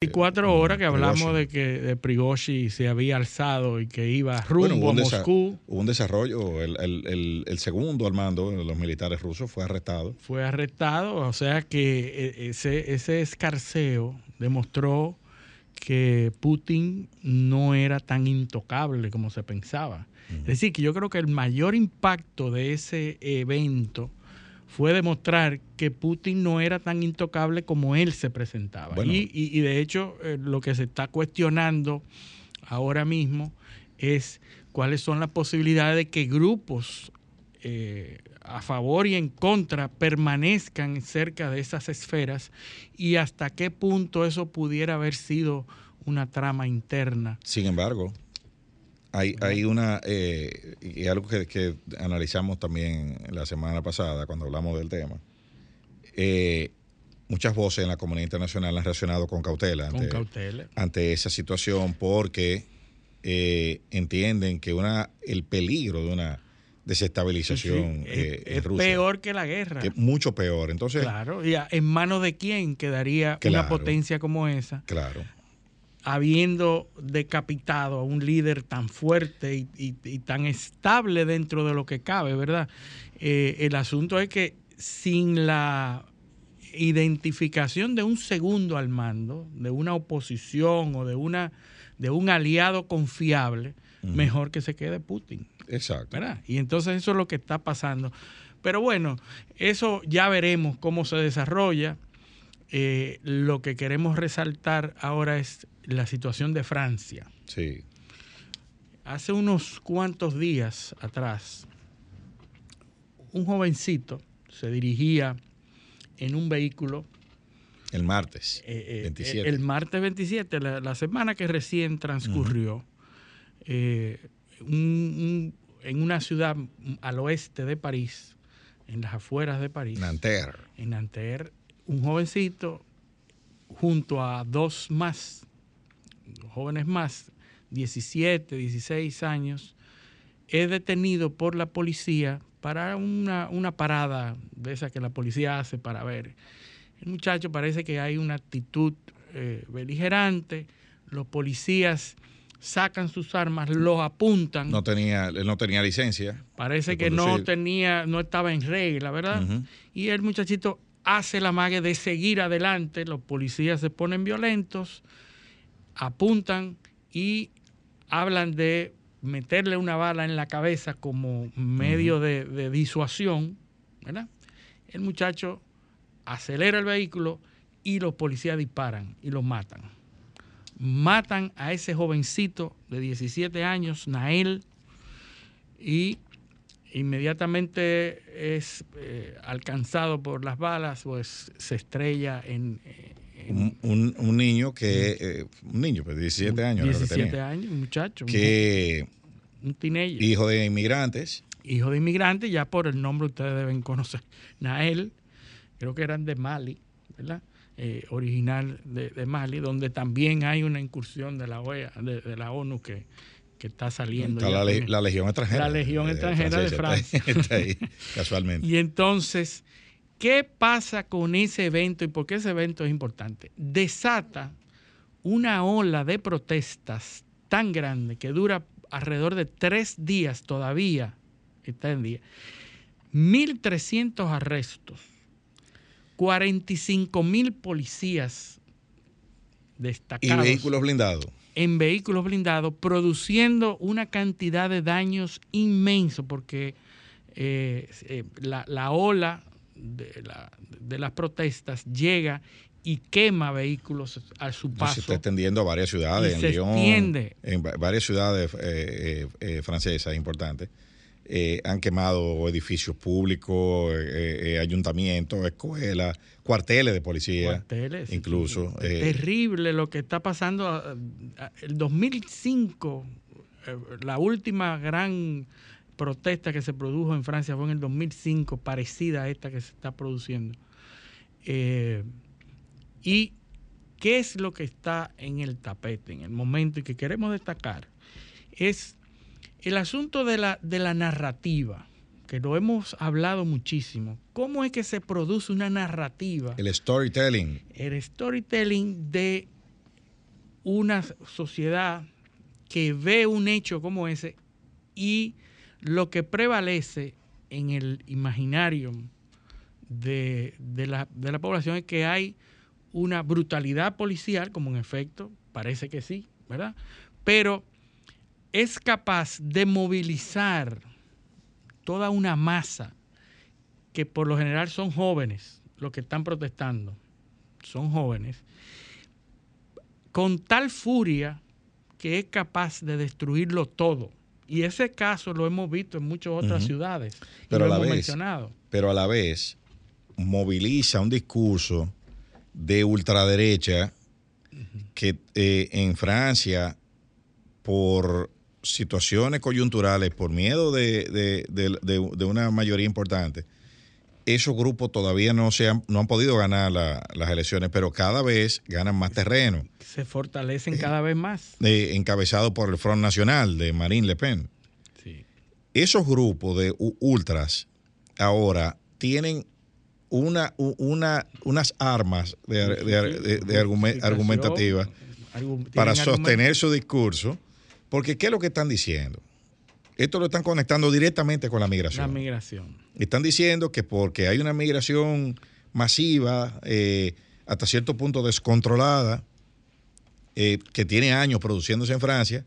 24 horas que hablamos de que de Prigozhin se había alzado y que iba rumbo a Moscú. Hubo un desarrollo. El, segundo al mando de los militares rusos fue arrestado. Fue arrestado, o sea que e, ese, ese escarceo demostró que Putin no era tan intocable como se pensaba. Es decir, que yo creo que el mayor impacto de ese evento fue demostrar que Putin no era tan intocable como él se presentaba. Y, de hecho, eh, lo que se está cuestionando ahora mismo es cuáles son las posibilidades de que grupos eh, a favor y en contra permanezcan cerca de esas esferas y hasta qué punto eso pudiera haber sido una trama interna. Sin embargo, hay, hay una, eh, y algo que, analizamos también la semana pasada cuando hablamos del tema. Eh, muchas voces en la comunidad internacional han reaccionado con cautela ante, ante esa situación porque eh, entienden que una el peligro de una desestabilización es, peor que la guerra. Que mucho peor. Entonces, claro, y en manos de quién quedaría una potencia como esa. Claro habiendo decapitado a un líder tan fuerte y, tan estable dentro de lo que cabe, ¿verdad? Eh, el asunto es que sin la identificación de un segundo al mando, de una oposición o de, una, de un aliado confiable, mejor que se quede Putin. Exacto. ¿verdad? Y entonces eso es lo que está pasando. Pero bueno, eso ya veremos cómo se desarrolla. Eh, lo que queremos resaltar ahora es la situación de Francia. Sí. Hace unos cuantos días atrás, un jovencito se dirigía en un vehículo. El martes 27. Eh, eh, el martes 27, la, semana que recién transcurrió, eh, en una ciudad al oeste de París, en las afueras de París. Nanterre. En Nanterre, un jovencito junto a dos más jóvenes más, 17, 16 años, es detenido por la policía para una, parada de esa que la policía hace para ver. El muchacho parece que hay una actitud eh, beligerante, los policías sacan sus armas, los apuntan. No tenía, no tenía licencia. Parece que no tenía, no estaba en regla, ¿verdad? Y el muchachito hace la mague de seguir adelante, los policías se ponen violentos, apuntan y hablan de meterle una bala en la cabeza como medio de, disuasión, ¿verdad? El muchacho acelera el vehículo y los policías disparan y lo matan. Matan a ese jovencito de 17 años, Nael, y inmediatamente es eh, alcanzado por las balas, pues se estrella en, un, niño que, eh, un niño, pues 17 años. 17 años, un muchacho. Que, un teenager. Hijo de inmigrantes. Hijo de inmigrantes, ya por el nombre ustedes deben conocer. Nael, creo que eran de Mali, ¿verdad? Eh, original de, Mali, donde también hay una incursión de la OEA, de, la ONU que, está saliendo. Está la, Legión extranjera. La Legión extranjera de Francia. está ahí, casualmente. y entonces ¿Qué pasa con ese evento y por qué ese evento es importante? Desata una ola de protestas tan grande que dura alrededor de tres días todavía, está en día, 1.300 arrestos, 45 mil policías destacados. Y vehículos blindados. En vehículos blindados, produciendo una cantidad de daños inmenso, porque eh, eh, la, la, ola de, la, de las protestas llega y quema vehículos a su paso. Se está extendiendo a varias ciudades, en Lyon, en varias ciudades eh, francesas importantes. Han quemado edificios públicos, ayuntamientos, escuelas, cuarteles de policía. Cuarteles. Incluso. terrible lo que está pasando. El 2005, la última gran protesta que se produjo en Francia fue en el 2005, parecida a esta que se está produciendo. Eh, ¿Y qué es lo que está en el tapete en el momento y que queremos destacar? Es el asunto de la, de la narrativa, que lo hemos hablado muchísimo. ¿Cómo es que se produce una narrativa? El storytelling. El storytelling de una sociedad que ve un hecho como ese y lo que prevalece en el imaginario de, la, población es que hay una brutalidad policial, como en efecto parece que sí, ¿verdad? Pero es capaz de movilizar toda una masa que por lo general son jóvenes, los que están protestando, son jóvenes, con tal furia que es capaz de destruirlo todo. Y ese caso lo hemos visto en muchas otras ciudades. Pero lo a la hemos vez, mencionado. Pero a la vez moviliza un discurso de ultraderecha que eh, en Francia, por situaciones coyunturales, por miedo de, de una mayoría importante, esos grupos todavía no, se han, no han podido ganar las elecciones, pero cada vez ganan más terreno. Se fortalecen cada vez más. Eh, encabezado por el Front Nacional de Marine Le Pen. Esos grupos de ultras ahora tienen una, una, unas armas de, argumentativas para sostener su discurso, porque ¿qué es lo que están diciendo? Esto lo están conectando directamente con la migración. La migración. Están diciendo que porque hay una migración masiva, eh, hasta cierto punto descontrolada, eh, que tiene años produciéndose en Francia,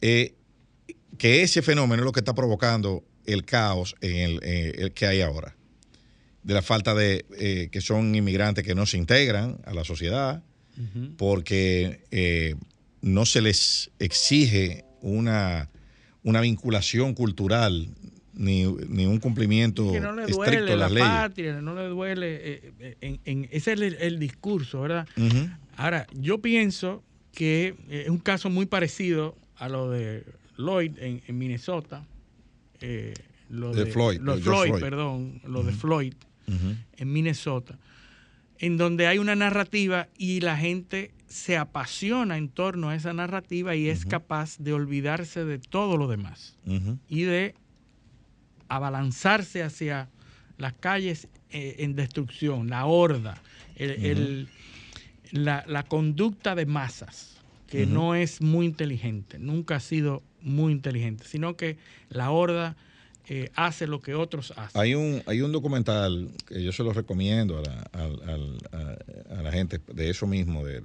eh, que ese fenómeno es lo que está provocando el caos en el, que hay ahora. De la falta de que son inmigrantes que no se integran a la sociedad, porque no se les exige una una vinculación cultural ni, un cumplimiento que no le duele estricto de las la Patria, no le duele. Eh, eh, en, ese es el, discurso, ¿verdad? Ahora, yo pienso que es un caso muy parecido a lo de Lloyd en, Minnesota. Eh, lo de, Floyd. Lo de Floyd, perdón. Lo de Floyd en Minnesota. En donde hay una narrativa y la gente se apasiona en torno a esa narrativa y es capaz de olvidarse de todo lo demás y de abalanzarse hacia las calles eh, en destrucción, la horda, la, conducta de masas, que no es muy inteligente, nunca ha sido muy inteligente, sino que la horda eh, hace lo que otros hacen. Hay un, hay un documental que yo se lo recomiendo a la, a, la gente de eso mismo, de,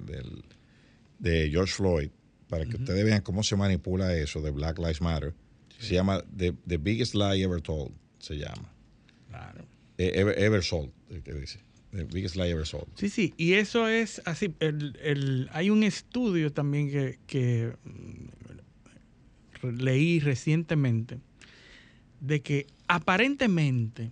de George Floyd, para que ustedes vean cómo se manipula eso de Black Lives Matter. Se llama The, Biggest Lie Ever Told, se llama. Claro. Eh, ever, Sold, que dice. The Biggest Lie Ever Sold. Sí, sí, y eso es así. El, el, hay un estudio también que, que mm, leí recientemente de que aparentemente.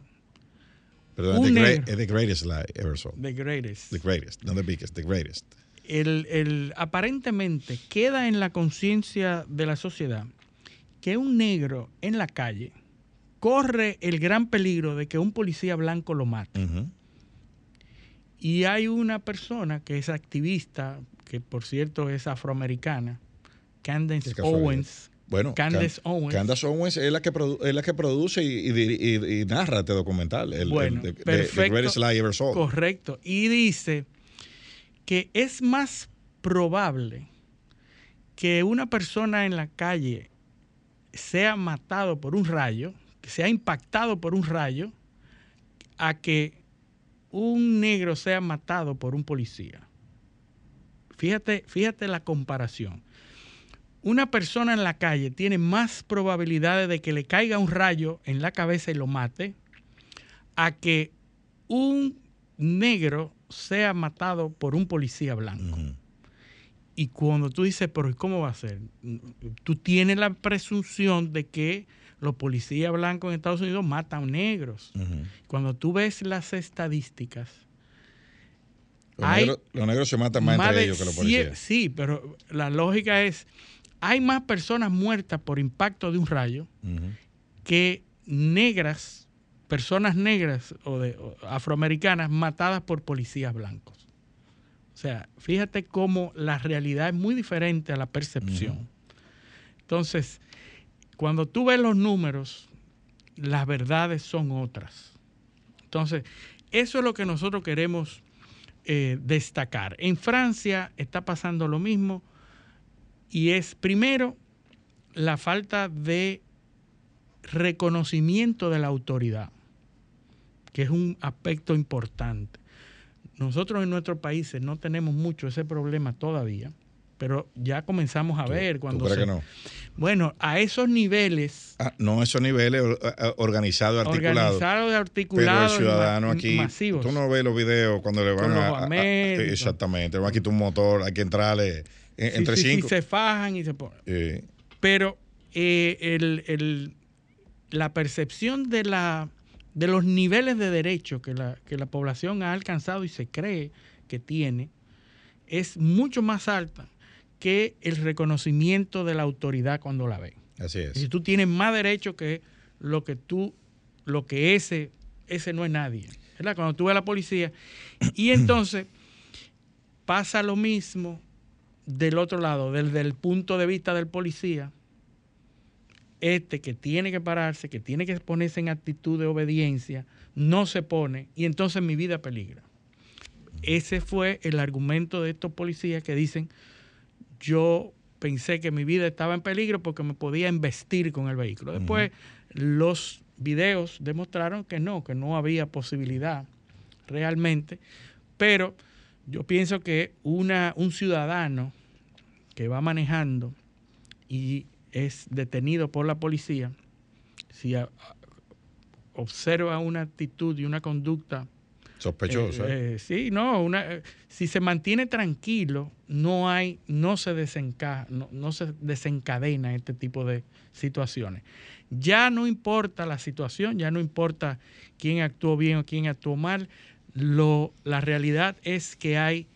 Perdón, the, the, greatest lie ever sold. The greatest. The greatest, not the biggest, the greatest. El, el, aparentemente queda en la conciencia de la sociedad que un negro en la calle corre el gran peligro de que un policía blanco lo mate. Y hay una persona que es activista, que por cierto es afroamericana, Candace Owens, bueno, Candace Owens. Candace Owens es la que, es la que produce y, narra este documental, el, bueno, Greatest Lie Ever Sold. Correcto. Y dice que es más probable que una persona en la calle sea matado por un rayo, que sea impactado por un rayo, a que un negro sea matado por un policía. Fíjate, fíjate la comparación una persona en la calle tiene más probabilidades de que le caiga un rayo en la cabeza y lo mate a que un negro sea matado por un policía blanco. Y cuando tú dices, pero ¿cómo va a ser? Tú tienes la presunción de que los policías blancos en Estados Unidos matan negros. Cuando tú ves las estadísticas, los, negros, se matan más, entre ellos que los policías. Sí, pero la lógica es hay más personas muertas por impacto de un rayo que negras, personas negras o, de, afroamericanas matadas por policías blancos. O sea, fíjate cómo la realidad es muy diferente a la percepción. Entonces, cuando tú ves los números, las verdades son otras. Entonces, eso es lo que nosotros queremos eh, destacar. En Francia está pasando lo mismo Y es primero la falta de reconocimiento de la autoridad, que es un aspecto importante. Nosotros en nuestros países no tenemos mucho ese problema todavía, pero ya comenzamos a ver cuando... ¿tú crees que no? Bueno, a esos niveles... Ah, no, esos niveles organizados, articulados. Organizados, articulados. Pero el ciudadano aquí... Masivos. Tú no ves los videos cuando le van a, a- a- Ahmed, Exactamente. Van a quitar un motor, hay que entrarle entre sí, sí, cinco. se fajan y se ponen. Eh, Pero eh, el- el- la percepción de, la, de los niveles de derecho que la, que la población ha alcanzado y se cree que tiene es mucho más alta que el reconocimiento de la autoridad cuando la ve. así es. Si tú tienes más derecho que lo que tú, lo que ese, ese no es nadie. ¿verdad? Cuando tú ves a la policía. Y entonces pasa lo mismo del otro lado, desde el punto de vista del policía. Este que tiene que pararse, que tiene que ponerse en actitud de obediencia, no se pone y entonces mi vida peligra. Ese fue el argumento de estos policías que dicen, yo pensé que mi vida estaba en peligro porque me podía embestir con el vehículo. Después los videos demostraron que no, que no había posibilidad realmente, pero yo pienso que una, un ciudadano que va manejando y es detenido por la policía, si a- observa una actitud y una conducta Sospechosa. eh, eh, sí, no, una, eh, si se mantiene tranquilo, no hay, no se desenca, no, no se desencadena este tipo de situaciones. Ya no importa la situación, ya no importa quién actuó bien o quién actuó mal. Lo, la realidad es que hay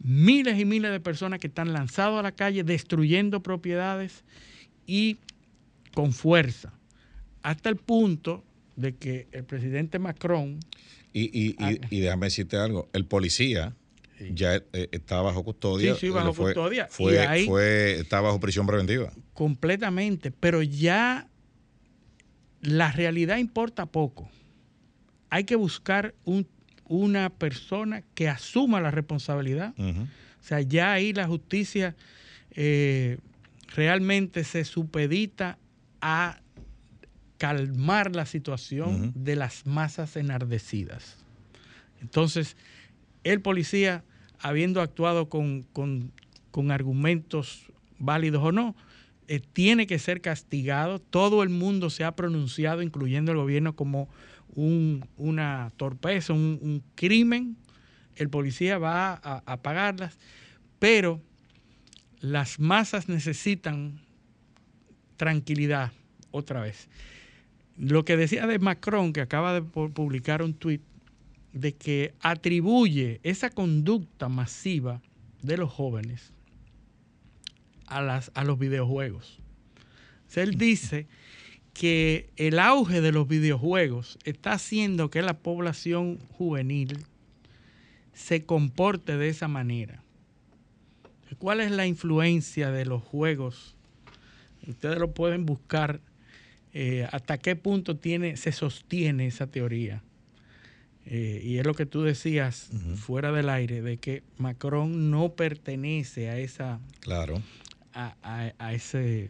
miles y miles de personas que están lanzados a la calle destruyendo propiedades y con fuerza, hasta el punto de que el presidente Macron Y, y, Ah. y, y déjame decirte algo, el policía ya eh, está bajo custodia. Sí, sí, bajo Le fue- custodia. Fue, Y ahí- fue, está bajo prisión preventiva. completamente, pero ya la realidad importa poco. Hay que buscar un- una persona que asuma la responsabilidad. O sea, ya ahí la justicia eh, realmente se supedita a calmar la situación de las masas enardecidas. Entonces, el policía, habiendo actuado con, con- con argumentos válidos o no, eh, tiene que ser castigado. Todo el mundo se ha pronunciado, incluyendo el gobierno, como un- una torpeza, un, crimen. El policía va a, pagarlas, pero las masas necesitan tranquilidad otra vez. Lo que decía de Macron, que acaba de pu- publicar un tuit, de que atribuye esa conducta masiva de los jóvenes a, las, a los videojuegos. O él dice que el auge de los videojuegos está haciendo que la población juvenil se comporte de esa manera. ¿Cuál es la influencia de los juegos? Ustedes lo pueden buscar. eh, ¿Hasta qué punto tiene, se sostiene esa teoría? Eh, y es lo que tú decías fuera del aire, de que Macron no pertenece a esa Claro. a, a- a ese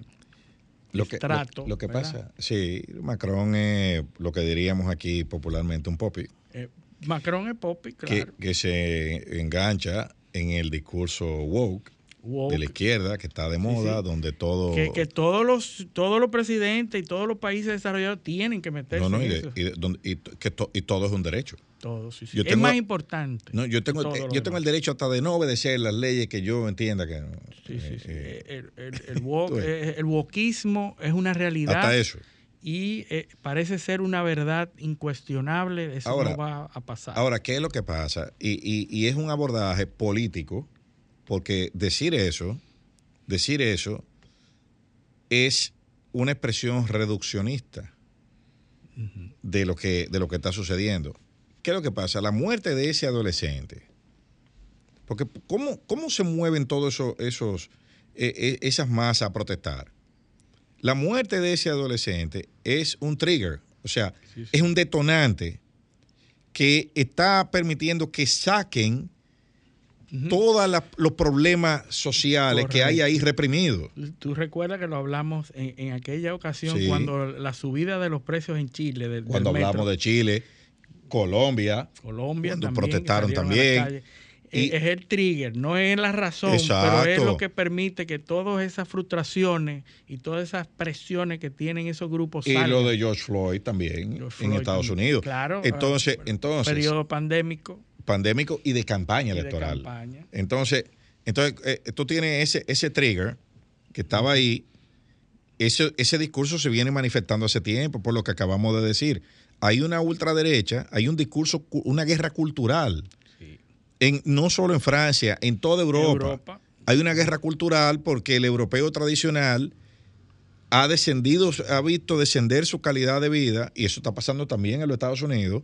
Lo que, lo- estrato, lo, que ¿verdad? pasa, sí, Macron es lo que diríamos aquí popularmente un popi, eh, Macron es popi, que, claro. que se engancha en el discurso woke woke, de la izquierda, que está de moda, sí. donde todo... que, que todos los todos los presidentes y todos los países desarrollados tienen que meterse no, no, y, en de- eso. y donde- y que to- y todo es un derecho. Todos, sí, sí. yo es tengo- más importante. No, yo tengo, todo eh, yo tengo el derecho hasta de no obedecer las leyes que yo entienda que... Sí, sí, eh, sí. eh, el, el, el woke- eh, el wokismo es una realidad hasta eso. y eh, parece ser una verdad incuestionable. Eso Ahora- no va a pasar. Ahora, ¿qué es lo que pasa? Y, y- y es un abordaje político, porque decir eso, decir eso es una expresión reduccionista de lo que, de lo que está sucediendo. ¿Qué es lo que pasa? La muerte de ese adolescente. Porque ¿cómo, cómo se mueven todos esos, esos eh, eh, esas masas a protestar? La muerte de ese adolescente es un trigger, o sea, Sí, sí. es un detonante que está permitiendo que saquen todos los problemas sociales que hay ahí reprimidos. Tú recuerdas que lo hablamos en, aquella ocasión cuando la subida de los precios en Chile. cuando hablamos de Chile, Colombia. Colombia cuando protestaron también. Y, es el trigger, no es la razón, pero es lo que permite que todas esas frustraciones y todas esas presiones que tienen esos grupos y lo de George Floyd también en Estados Unidos. Claro. Entonces, entonces periodo pandémico pandémico y de campaña electoral. Entonces, entonces eh, tú tienes ese, ese trigger que estaba ahí. Ese, ese discurso se viene manifestando hace tiempo, por lo que acabamos de decir. Hay una ultraderecha, hay un discurso, una guerra cultural. En, no solo en Francia, en toda Europa, Hay una guerra cultural porque el europeo tradicional ha descendido, ha visto descender su calidad de vida, y eso está pasando también en los Estados Unidos,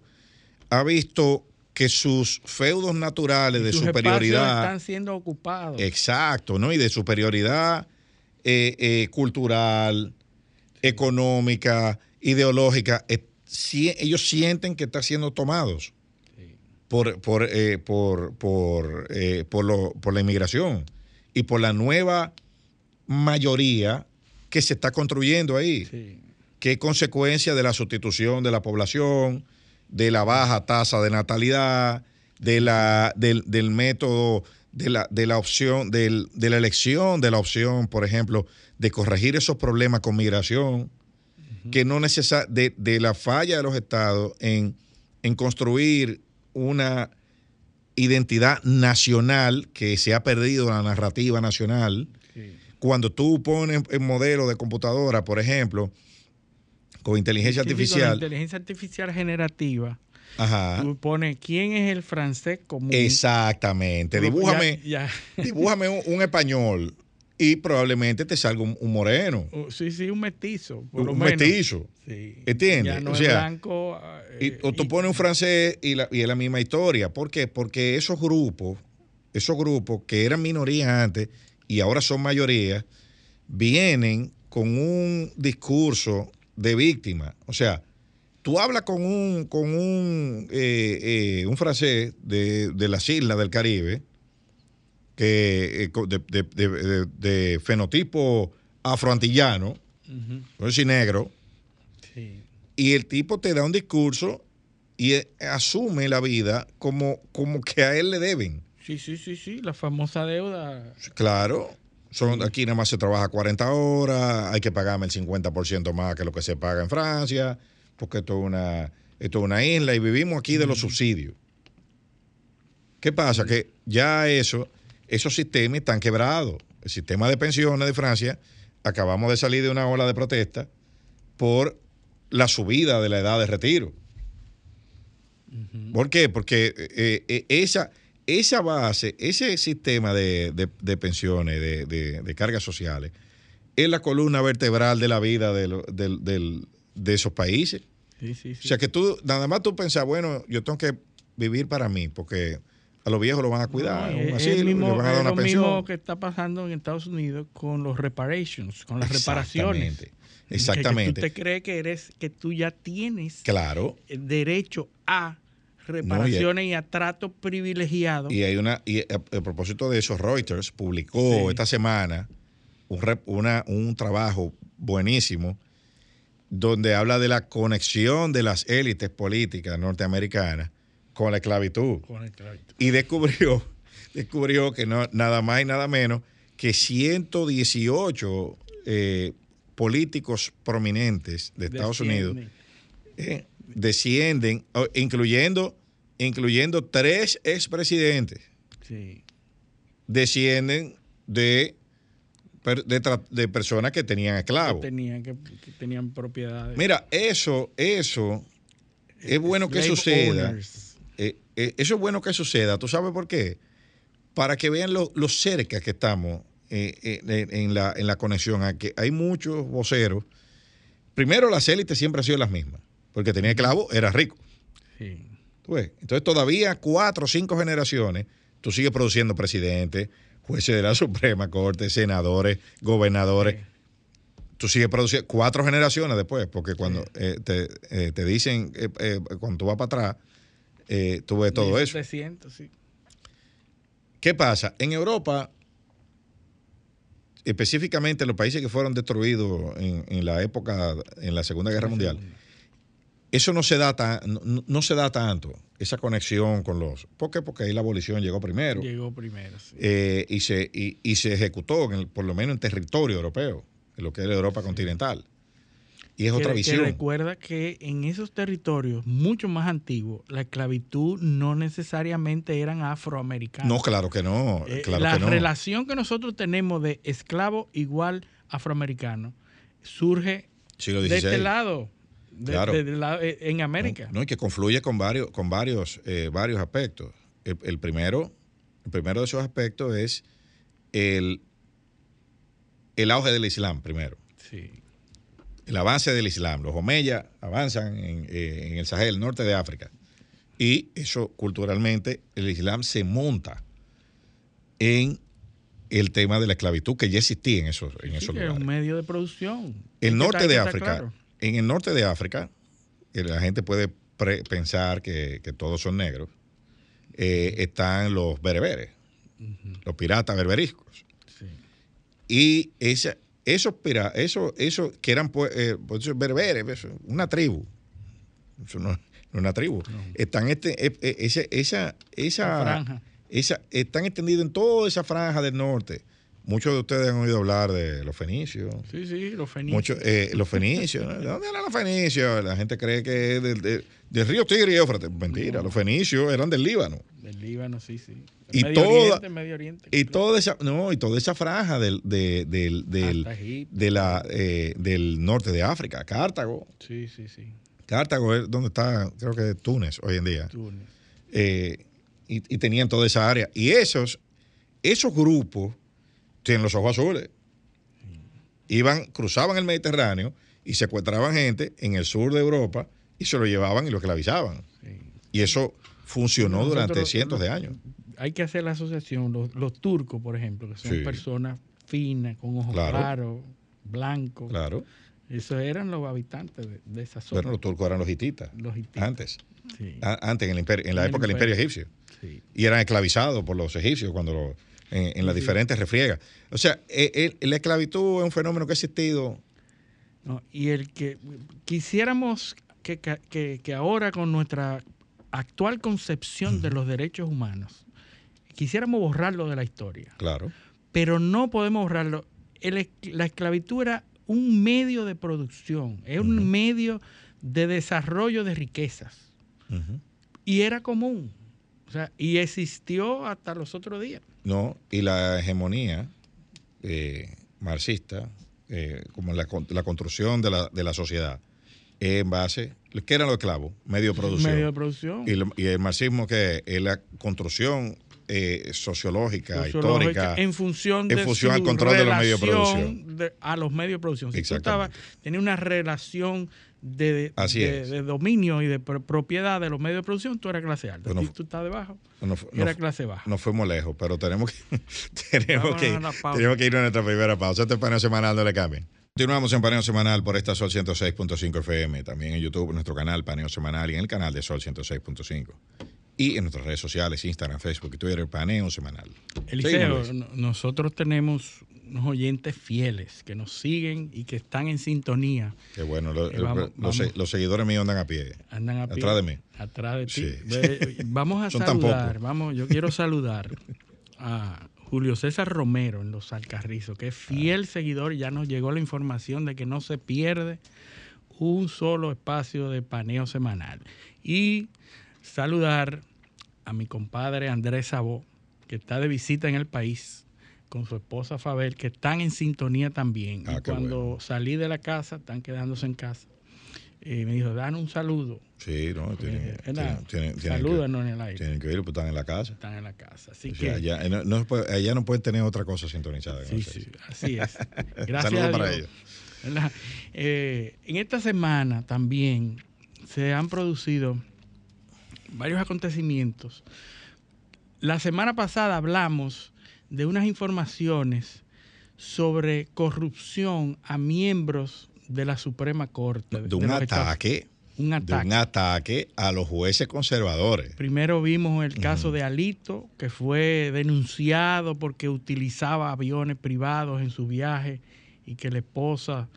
ha visto que sus feudos naturales de superioridad están siendo ocupados. Exacto, ¿no? Y de superioridad eh, eh, cultural, económica, ideológica, eh, ellos sienten que están siendo tomados por, por, por, por, por, la inmigración y por la nueva mayoría que se está construyendo ahí, que es consecuencia de la sustitución de la población, de la baja tasa de natalidad, de la, del, método, de la, de la opción, de la elección de la opción, por ejemplo, de corregir esos problemas con migración, que no necesita, de, de, la falla de los estados en, en construir una identidad nacional que se ha perdido la narrativa nacional. Cuando tú pones el modelo de computadora, por ejemplo, con inteligencia artificial. Con inteligencia artificial generativa. Ajá. Tú pones quién es el francés común. Exactamente. Dibújame, dibújame un, español y probablemente te salga un, moreno. Oh, sí, sí, un mestizo. un mestizo. Sí. ¿Entiendes? o sea, blanco, y, o tú pones un francés y, la, y es la misma historia. ¿Por qué? Porque esos grupos, esos grupos que eran minorías antes y ahora son mayoría, vienen con un discurso de víctima. O sea, tú hablas con un, con un, eh, eh, un francés de, las islas del Caribe, que, eh, de, fenotipo afroantillano, no es negro, y el tipo te da un discurso y asume la vida como, como que a él le deben. Sí, sí, sí, sí, la famosa deuda. Claro. Son, aquí nada más se trabaja 40 horas, hay que pagarme el 50% más que lo que se paga en Francia, porque esto es una, esto es una isla y vivimos aquí de los subsidios. ¿Qué pasa? Que ya eso, esos sistemas están quebrados. El sistema de pensiones de Francia, acabamos de salir de una ola de protesta por la subida de la edad de retiro. ¿Por qué? Porque eh, eh, esa, esa base, ese sistema de, pensiones, de, cargas sociales, es la columna vertebral de la vida de, esos países. O sea que tú, nada más tú pensás, bueno, yo tengo que vivir para mí, porque a los viejos lo van a cuidar, es, mismo, van a dar una lo mismo que está pasando en Estados Unidos con los reparations, con las reparaciones. Exactamente. Que, tú te crees que eres, que tú ya tienes claro. derecho a reparaciones y, a trato privilegiado. Y hay una, y a, propósito de eso, Reuters publicó esta semana un, una, un trabajo buenísimo donde habla de la conexión de las élites políticas norteamericanas con la esclavitud. Y descubrió, descubrió que no, nada más y nada menos que 118 eh, políticos prominentes de Estados Unidos eh, descienden, incluyendo incluyendo tres expresidentes, descienden de, de, personas que tenían esclavos. Que tenían, que, tenían propiedades. Mira, eso, eso es bueno que suceda. Eh, eh, eso es bueno que suceda. ¿Tú sabes por qué? Para que vean lo, cerca que estamos eh, en, la, en la conexión. Hay muchos voceros. Primero, las élites siempre han sido las mismas. Porque tenía esclavos, era rico. Sí. Entonces todavía cuatro o cinco generaciones, tú sigues produciendo presidentes, jueces de la Suprema Corte, senadores, gobernadores. Tú sigues produciendo cuatro generaciones después, porque cuando eh, eh, te, dicen, eh, cuando tú vas para atrás, tú ves todo eso. sí. ¿Qué pasa? En Europa, específicamente en los países que fueron destruidos en, la época, en la Segunda Guerra Mundial, eso no se da no, se da tanto, esa conexión con los. ¿Por qué? Porque ahí la abolición llegó primero. Llegó primero, sí. Eh, y, se, y, se ejecutó, por lo menos en territorio europeo, en lo que es la Europa continental. Y es otra visión. recuerda que en esos territorios mucho más antiguos, la esclavitud no necesariamente eran afroamericanos. No, claro que no. Eh, la que relación que nosotros tenemos de esclavo igual afroamericano surge de este lado. Eh, en América. No, y que confluye con varios, con varios, eh, varios aspectos. El, primero, el primero de esos aspectos es el, el auge del Islam, primero. Sí el avance del Islam. Los Omeya avanzan eh, en, el Sahel, norte de África. Y eso culturalmente, el Islam se monta en el tema de la esclavitud que ya existía en esos, en esos lugares. Es un medio de producción. El norte de África, en el norte de África, eh, la gente puede pensar que, todos son negros. Eh, están los bereberes, los piratas berberiscos. Y esa, esos, eso, eso que eran pues, eh, pues, berberes, una tribu. Eso no, una tribu. Están este, eh, eh, esa, esa, esa, esa, están extendidos en toda esa franja del norte. Muchos de ustedes han oído hablar de los fenicios. Sí, sí, los fenicios. Eh, los fenicios. ¿De dónde eran los fenicios? La gente cree que es del, río Tigre y Éufrates. Mentira, los fenicios eran del Líbano. Del Líbano, sí, sí. y Medio toda, Oriente, Medio Oriente, y toda esa, no, y toda esa franja del, del, del, de la, eh, del norte de África, Cartago. Sí, sí, sí. Cartago es donde está, creo que Túnez hoy en día. Túnez. Eh, y, y tenían toda esa área. Y esos, esos grupos tienen los ojos azules. Iban, cruzaban el Mediterráneo y secuestraban gente en el sur de Europa y se lo llevaban y lo esclavizaban. Y eso funcionó durante cientos de años. Hay que hacer la asociación. Los, turcos, por ejemplo, que son personas finas, con ojos claros, blancos. Claro. Esos eran los habitantes de, esa zona. Bueno, los turcos eran los hititas. Los hititas. Antes. Antes, en, el imperio, en la época del imperio egipcio. Y eran esclavizados por los egipcios cuando los en, las diferentes refriegas. O sea, e, la esclavitud es un fenómeno que ha existido. y el que quisiéramos que, ahora con nuestra actual concepción de los derechos humanos, quisiéramos borrarlo de la historia. Claro. Pero no podemos borrarlo. la esclavitud era un medio de producción, es un medio de desarrollo de riquezas. Y era común. O sea, y existió hasta los otros días. No, y la hegemonía eh, marxista, eh, como la, la construcción de la, de la sociedad, en base, ¿qué eran los esclavos? Medio de producción. Medio de producción. Y, el marxismo que es la construcción eh, sociológica, histórica, en función, de función al control de los medios de producción. a los medios de producción. Si tú tenía una relación de, de, dominio y de propiedad de los medios de producción, tú eres clase alta. si tú estás debajo, no, eres clase baja. No fuimos lejos, pero tenemos que, tenemos, que, tenemos que ir a nuestra primera pausa. Este paneo semanal no le cambien. Continuamos en Paneo Semanal por esta Sol 106.5 FM, también en YouTube, nuestro canal Paneo Semanal y en el canal de Sol 106.5 y en nuestras redes sociales, Instagram, Facebook y Twitter, Paneo Semanal. Eliseo, nosotros tenemos unos oyentes fieles que nos siguen y que están en sintonía. Qué bueno, eh, los, seguidores míos andan a pie. Andan a pie. Atrás de mí. Atrás de ti. Vamos a saludar, vamos, yo quiero saludar a Julio César Romero en Los Alcarrizos, que es fiel seguidor y ya nos llegó la información de que no se pierde un solo espacio de paneo semanal. Y saludar a mi compadre Andrés Sabó, que está de visita en el país con su esposa Fabel, que están en sintonía también. Ah, y cuando salí de la casa, están quedándose en casa. Y me dijo, dan un saludo. Sí, no, tienen, eh, salúdanos en el aire. Tienen que ir, pues están en la casa. Están en la casa. Así que. Allá no, no, no, pueden tener otra cosa sintonizada. Sí, sí, así es. Gracias. Saludos para ellos. Eh, en esta semana también se han producido varios acontecimientos. La semana pasada hablamos de unas informaciones sobre corrupción a miembros de la Suprema Corte. De, un ataque un ataque. un ataque a los jueces conservadores. Primero vimos el caso de Alito, que fue denunciado porque utilizaba aviones privados en su viaje y que la esposa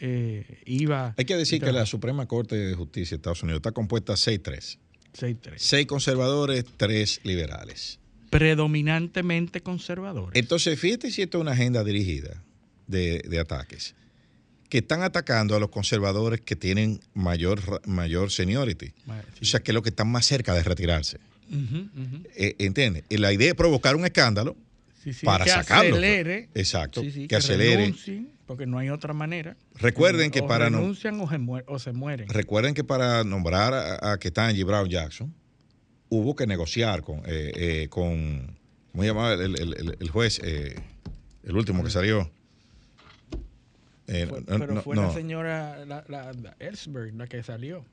eh, iba... Hay que decir que la Suprema Corte de Justicia de Estados Unidos está compuesta 6-3. 6-3. Seis conservadores, tres liberales. Predominantemente conservadores. Entonces, fíjate si esto es una agenda dirigida de, de ataques que están atacando a los conservadores que tienen mayor, mayor seniority. Sí. O sea, que es lo que están más cerca de retirarse. Ujú. Eh, ¿Entiendes? Y la idea es provocar un escándalo Sí, sí, para que sacarlo. acelere, Exacto. que, que acelere. renuncien, porque no hay otra manera. Recuerden que o para no- renuncian o se, muer- o se mueren. Recuerden que para nombrar a, a Ketanji Brown Jackson hubo que negociar con, eh, eh, con ¿cómo se llamaba el, el- el- el juez? Eh, el último que salió. Eh, Fue- no, pero no, fue no. la señora la, la- la Ellsberg la que salió.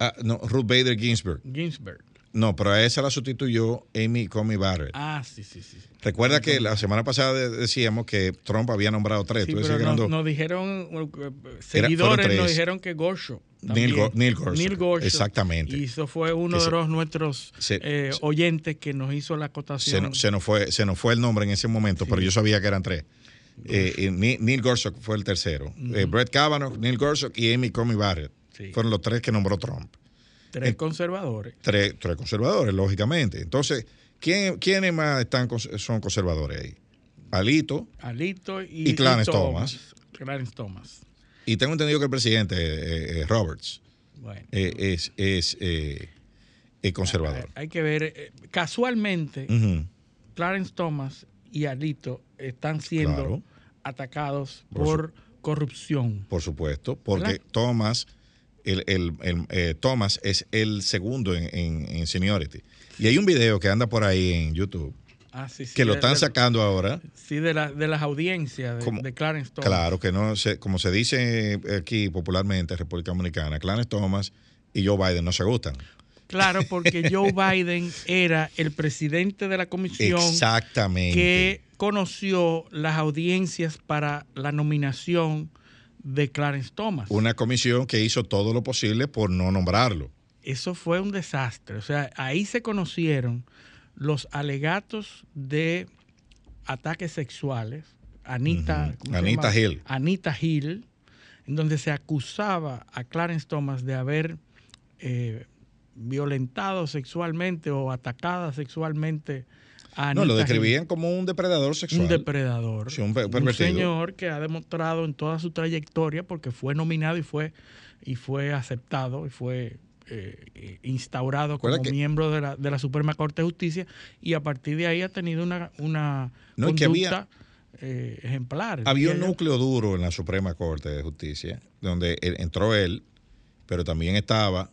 Ah, no, Ruth Bader Ginsburg. Ginsberg. No, pero a esa la sustituyó Amy Comey Barrett. Ah, sí, sí, sí. sí. Recuerda que la semana pasada de- decíamos que Trump había nombrado tres. Sí, Tú pero nos, nos dijeron, eh, seguidores nos dijeron que Gorsuch. Neil. Go- Neil Gorsuch, Neil Gorsuch. exactamente. Y eso fue uno de los nuestros se- eh, oyentes que nos hizo la se, acotación. no- se nos fue, se nos fue el nombre en ese momento, pero yo sabía que eran tres. Eh, Neil Gorsuch fue el tercero. Eh, Brett Kavanaugh, Neil Gorsuch y Amy Comey Barrett. Fueron los tres que nombró Trump. Tres eh, conservadores. Tres, tres conservadores, lógicamente. Entonces, ¿quién, ¿quiénes más están, son conservadores ahí? Alito, Alito y, Y Clarence y Thomas. Clarence Thomas. y tengo entendido que el presidente, eh, eh, Roberts, Bueno. eh, es, es, conservador. Hay que ver, casualmente. Clarence Thomas y Alito están siendo Claro. atacados Por por, corrupción. Por supuesto, porque ¿Verdad? Thomas, el, el- el, eh, Thomas es el segundo en, en- en seniority. Y hay un video que anda por ahí en YouTube Ah, sí, sí, que lo están de- sacando ahora. Sí, de, la- de las audiencias de, Como- de Clarence Thomas. Claro, que no se, como se dice aquí popularmente en República Dominicana, Clarence Thomas y Joe Biden no se gustan. Claro, porque Joe Biden era el presidente de la comisión Exactamente. que conoció las audiencias para la nominación de Clarence Thomas. Una comisión que hizo todo lo posible por no nombrarlo. Eso fue un desastre. O sea, ahí se conocieron los alegatos de ataques sexuales. Anita, Ujú. ¿cómo se Anita? Hill. Anita Hill, en donde se acusaba a Clarence Thomas de haber eh, violentado sexualmente o atacada sexualmente a Anita No, lo describían como un depredador sexual. Un depredador. Sí, un señor que ha demostrado en toda su trayectoria, porque fue nominado y fue, y fue aceptado y fue eh, instaurado como que- miembro de la, de la Suprema Corte de Justicia y a partir de ahí ha tenido una, una No, es que conducta eh, ejemplar. Había un núcleo duro en la Suprema Corte de Justicia, donde él- entró él, pero también estaba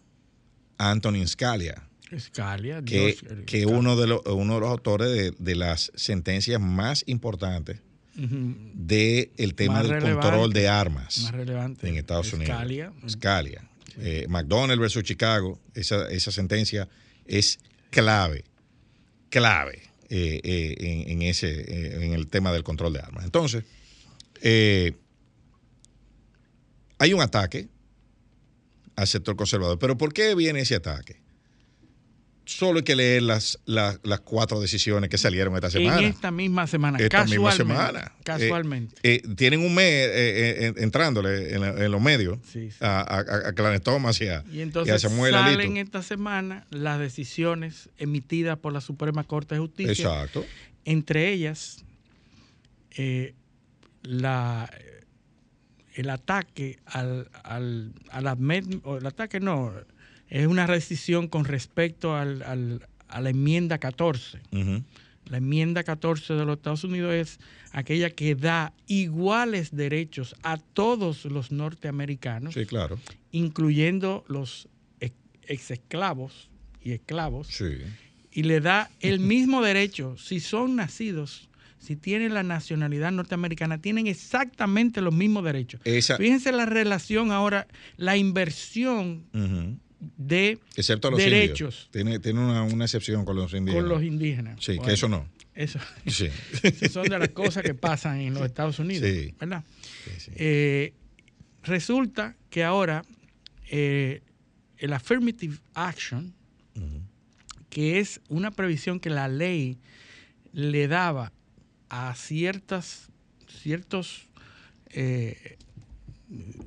Antonin Scalia, Scalia, que, eh, que uno de los uno de los autores de, de las sentencias más importantes Ujú, del tema Más del control de armas más relevante. en Estados Unidos. Scalia. Scalia. Eh, McDonald versus Chicago, esa, esa sentencia es clave, clave eh, eh, en, en ese, en el tema del control de armas. Entonces, hay un ataque al sector conservador. Pero ¿por qué viene ese ataque? Solo hay que leer las, las, las cuatro decisiones que salieron esta semana. En esta misma semana. Esta misma casualmente. semana. Casualmente. Eh, tienen un mes eh, eh, en- entrándole en, en los medios Sí, sí. a, a, a Clarence Thomas y a, Y y a entonces Samuel salen Alito. esta semana las decisiones emitidas por la Suprema Corte de Justicia, Exacto. entre ellas eh, la, el ataque al, al, al o el ataque no, es una decisión con respecto al, al- a la enmienda 14. Ujú. La enmienda 14 de los Estados Unidos es aquella que da iguales derechos a todos los norteamericanos Sí, claro. incluyendo los ex- exesclavos y esclavos, Sí. y le da el mismo derecho, si son nacidos, si tienen la nacionalidad norteamericana, tienen exactamente los mismos derechos. Esa, Fíjense la relación ahora, la inversión. De Excepto los derechos indios. Tiene, tiene una, una excepción con los indígenas. con los indígenas. Sí, Bueno, que eso no. Eso, Sí. son de las cosas que pasan en los Estados Unidos, Sí. ¿verdad? Sí, sí. Eh, resulta que ahora eh, el affirmative action, que es una previsión que la ley le daba a ciertas, ciertos, eh,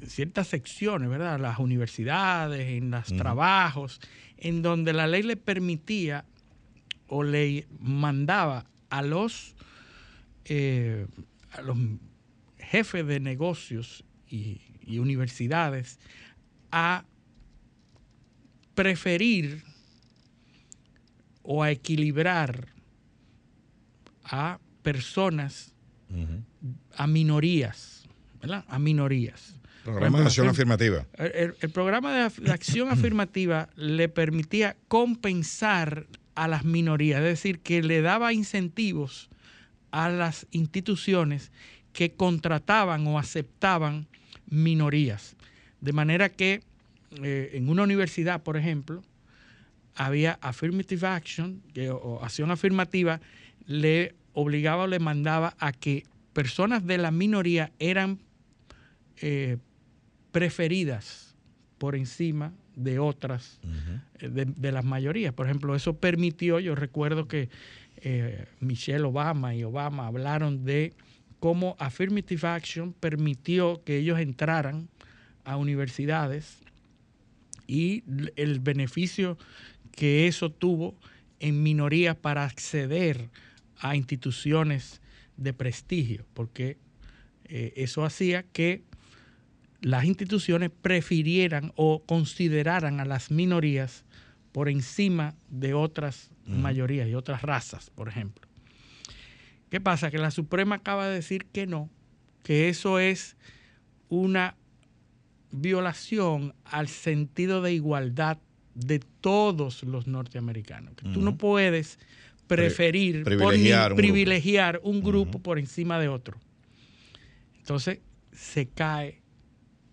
ciertas secciones, ¿verdad? Las universidades, en los trabajos, en donde la ley le permitía o le mandaba a los, eh, a los jefes de negocios y, y universidades a preferir o a equilibrar a personas, a minorías, ¿verdad? A minorías. Programa de acción afirmativa. El, programa de, acción afirmativa le permitía compensar a las minorías, es decir, que le daba incentivos a las instituciones que contrataban o aceptaban minorías. De manera que eh, en una universidad, por ejemplo, había affirmative action, o acción afirmativa, le obligaba o le mandaba a que personas de la minoría eran eh, preferidas por encima de otras, eh, de, las mayorías. Por ejemplo, eso permitió, yo recuerdo que eh, Michelle Obama y Obama hablaron de cómo Affirmative Action permitió que ellos entraran a universidades y el beneficio que eso tuvo en minorías para acceder a instituciones de prestigio, porque eh, eso hacía que las instituciones prefirieran o consideraran a las minorías por encima de otras mayorías y otras razas, por ejemplo. ¿Qué pasa? Que la Suprema acaba de decir que no, que eso es una violación al sentido de igualdad de todos los norteamericanos. tú no puedes preferir, privilegiar, un, grupo. por encima de otro. Entonces se cae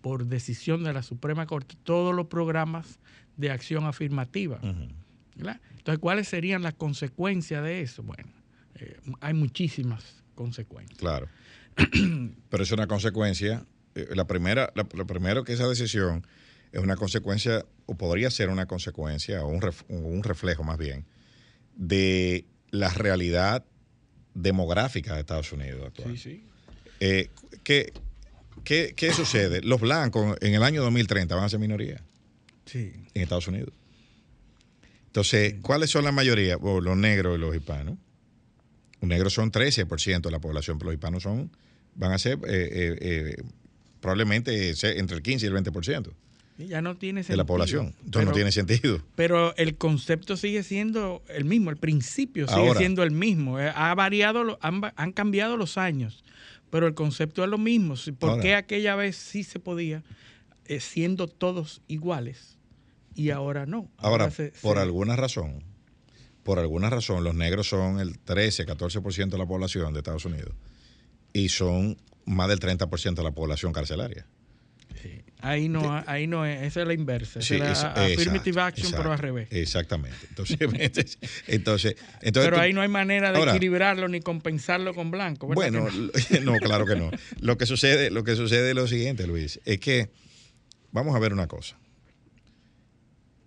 por decisión de la Suprema Corte todos los programas de acción afirmativa. Entonces, ¿cuáles serían las consecuencias de eso? Bueno, eh, hay muchísimas consecuencias. Claro. Pero es una consecuencia. Eh, la primera, lo primero que esa decisión es una consecuencia, o podría ser una consecuencia, o un, reflejo más bien, de la realidad demográfica de Estados Unidos actual. Sí, sí. Eh, ¿qué, qué, sucede? Los blancos en el año 2030 van a ser minoría sí. en Estados Unidos. Entonces, ¿cuáles son la mayoría? los negros y los hispanos. Los negros son 13% de la población, pero los hispanos son, van a ser eh, eh, probablemente entre el 15 y el 20%. Ya no tiene sentido. De la población. Entonces no tiene sentido. Pero el concepto sigue siendo el mismo, el principio sigue siendo el mismo. Eh, ha variado, han, cambiado los años, pero el concepto es lo mismo. ¿Por qué aquella vez sí se podía, eh, siendo todos iguales, y ahora no? Ahora, por alguna razón, por alguna razón, los negros son el 13, 14% de la población de Estados Unidos y son más del 30% de la población carcelaria. Ahí no, ahí no es, esa es la inversa. es affirmative action, pero al revés. Exactamente. Entonces, entonces, pero ahí no hay manera de equilibrarlo ni compensarlo con blanco. Bueno, no? claro que no. Lo que sucede, lo que sucede es lo siguiente, Luis, es que vamos a ver una cosa.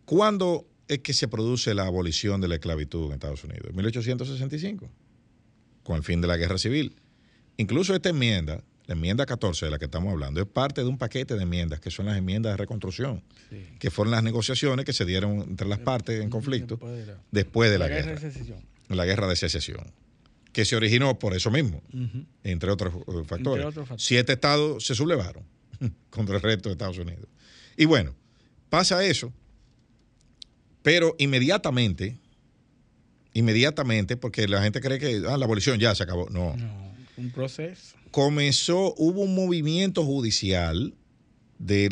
¿Cuándo es que se produce la abolición de la esclavitud en Estados Unidos? En 1865, con el fin de la guerra civil. Incluso esta enmienda la enmienda 14 de la que estamos hablando es parte de un paquete de enmiendas que son las enmiendas de reconstrucción, que fueron las negociaciones que se dieron entre las partes en conflicto después de la, guerra, de secesión. la guerra de secesión, que se originó por eso mismo, entre, otros eh, factores. Siete estados se sublevaron contra el resto de Estados Unidos. Y bueno, pasa eso, pero inmediatamente, inmediatamente, porque la gente cree que ah, la abolición ya se acabó. No. no un proceso comenzó, hubo un movimiento judicial de,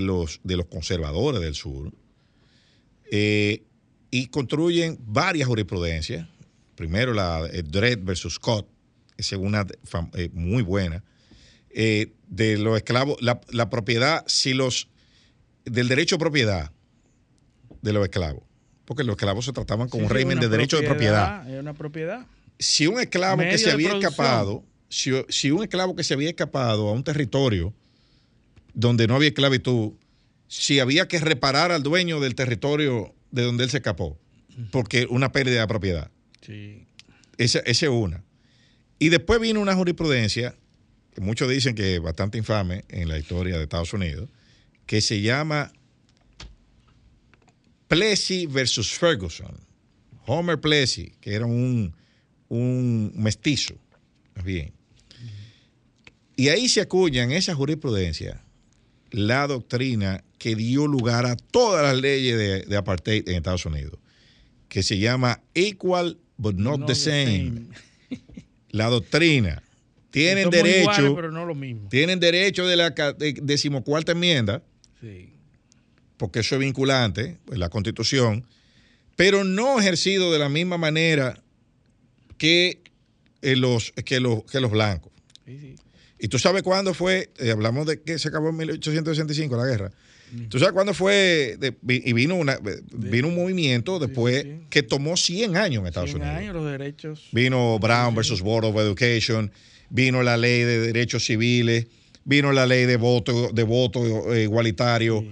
los, de los conservadores del sur eh, y construyen varias jurisprudencias. Primero la eh, Dredd versus Scott, es una eh, muy buena. de los esclavos, la, propiedad, si los. del derecho a propiedad de los esclavos. Porque los esclavos se trataban con un régimen de derecho de propiedad. una propiedad. Si un esclavo que se había escapado si, un esclavo que se había escapado a un territorio donde no había esclavitud si había que reparar al dueño del territorio de donde él se escapó, porque una pérdida de propiedad. Sí. Esa, esa es una. Y después vino una jurisprudencia, que muchos dicen que es bastante infame en la historia de Estados Unidos, que se llama Plessy versus Ferguson. Homer Plessy, que era un, un mestizo, más bien. Y ahí se acuña en esa jurisprudencia la doctrina que dio lugar a todas las leyes de, de apartheid en Estados Unidos, que se llama Equal but not, No the the same. La doctrina. Tienen derecho, iguales, pero no lo mismo. tienen derecho de la de- decimocuarta enmienda, Sí. porque eso es vinculante, pues, la constitución, pero no ejercido de la misma manera que, eh, los, que, los, que los blancos. Sí, sí. ¿Y tú sabes cuándo fue? eh, hablamos de que se acabó en 1865 la guerra. ¿Tú sabes cuándo fue? de- y vino, una, vino un movimiento después sí, que tomó 100 años en Estados 100 Unidos. años los derechos. Vino Brown versus Board of Education, vino la ley de derechos civiles, vino la ley de voto, de voto eh, igualitario,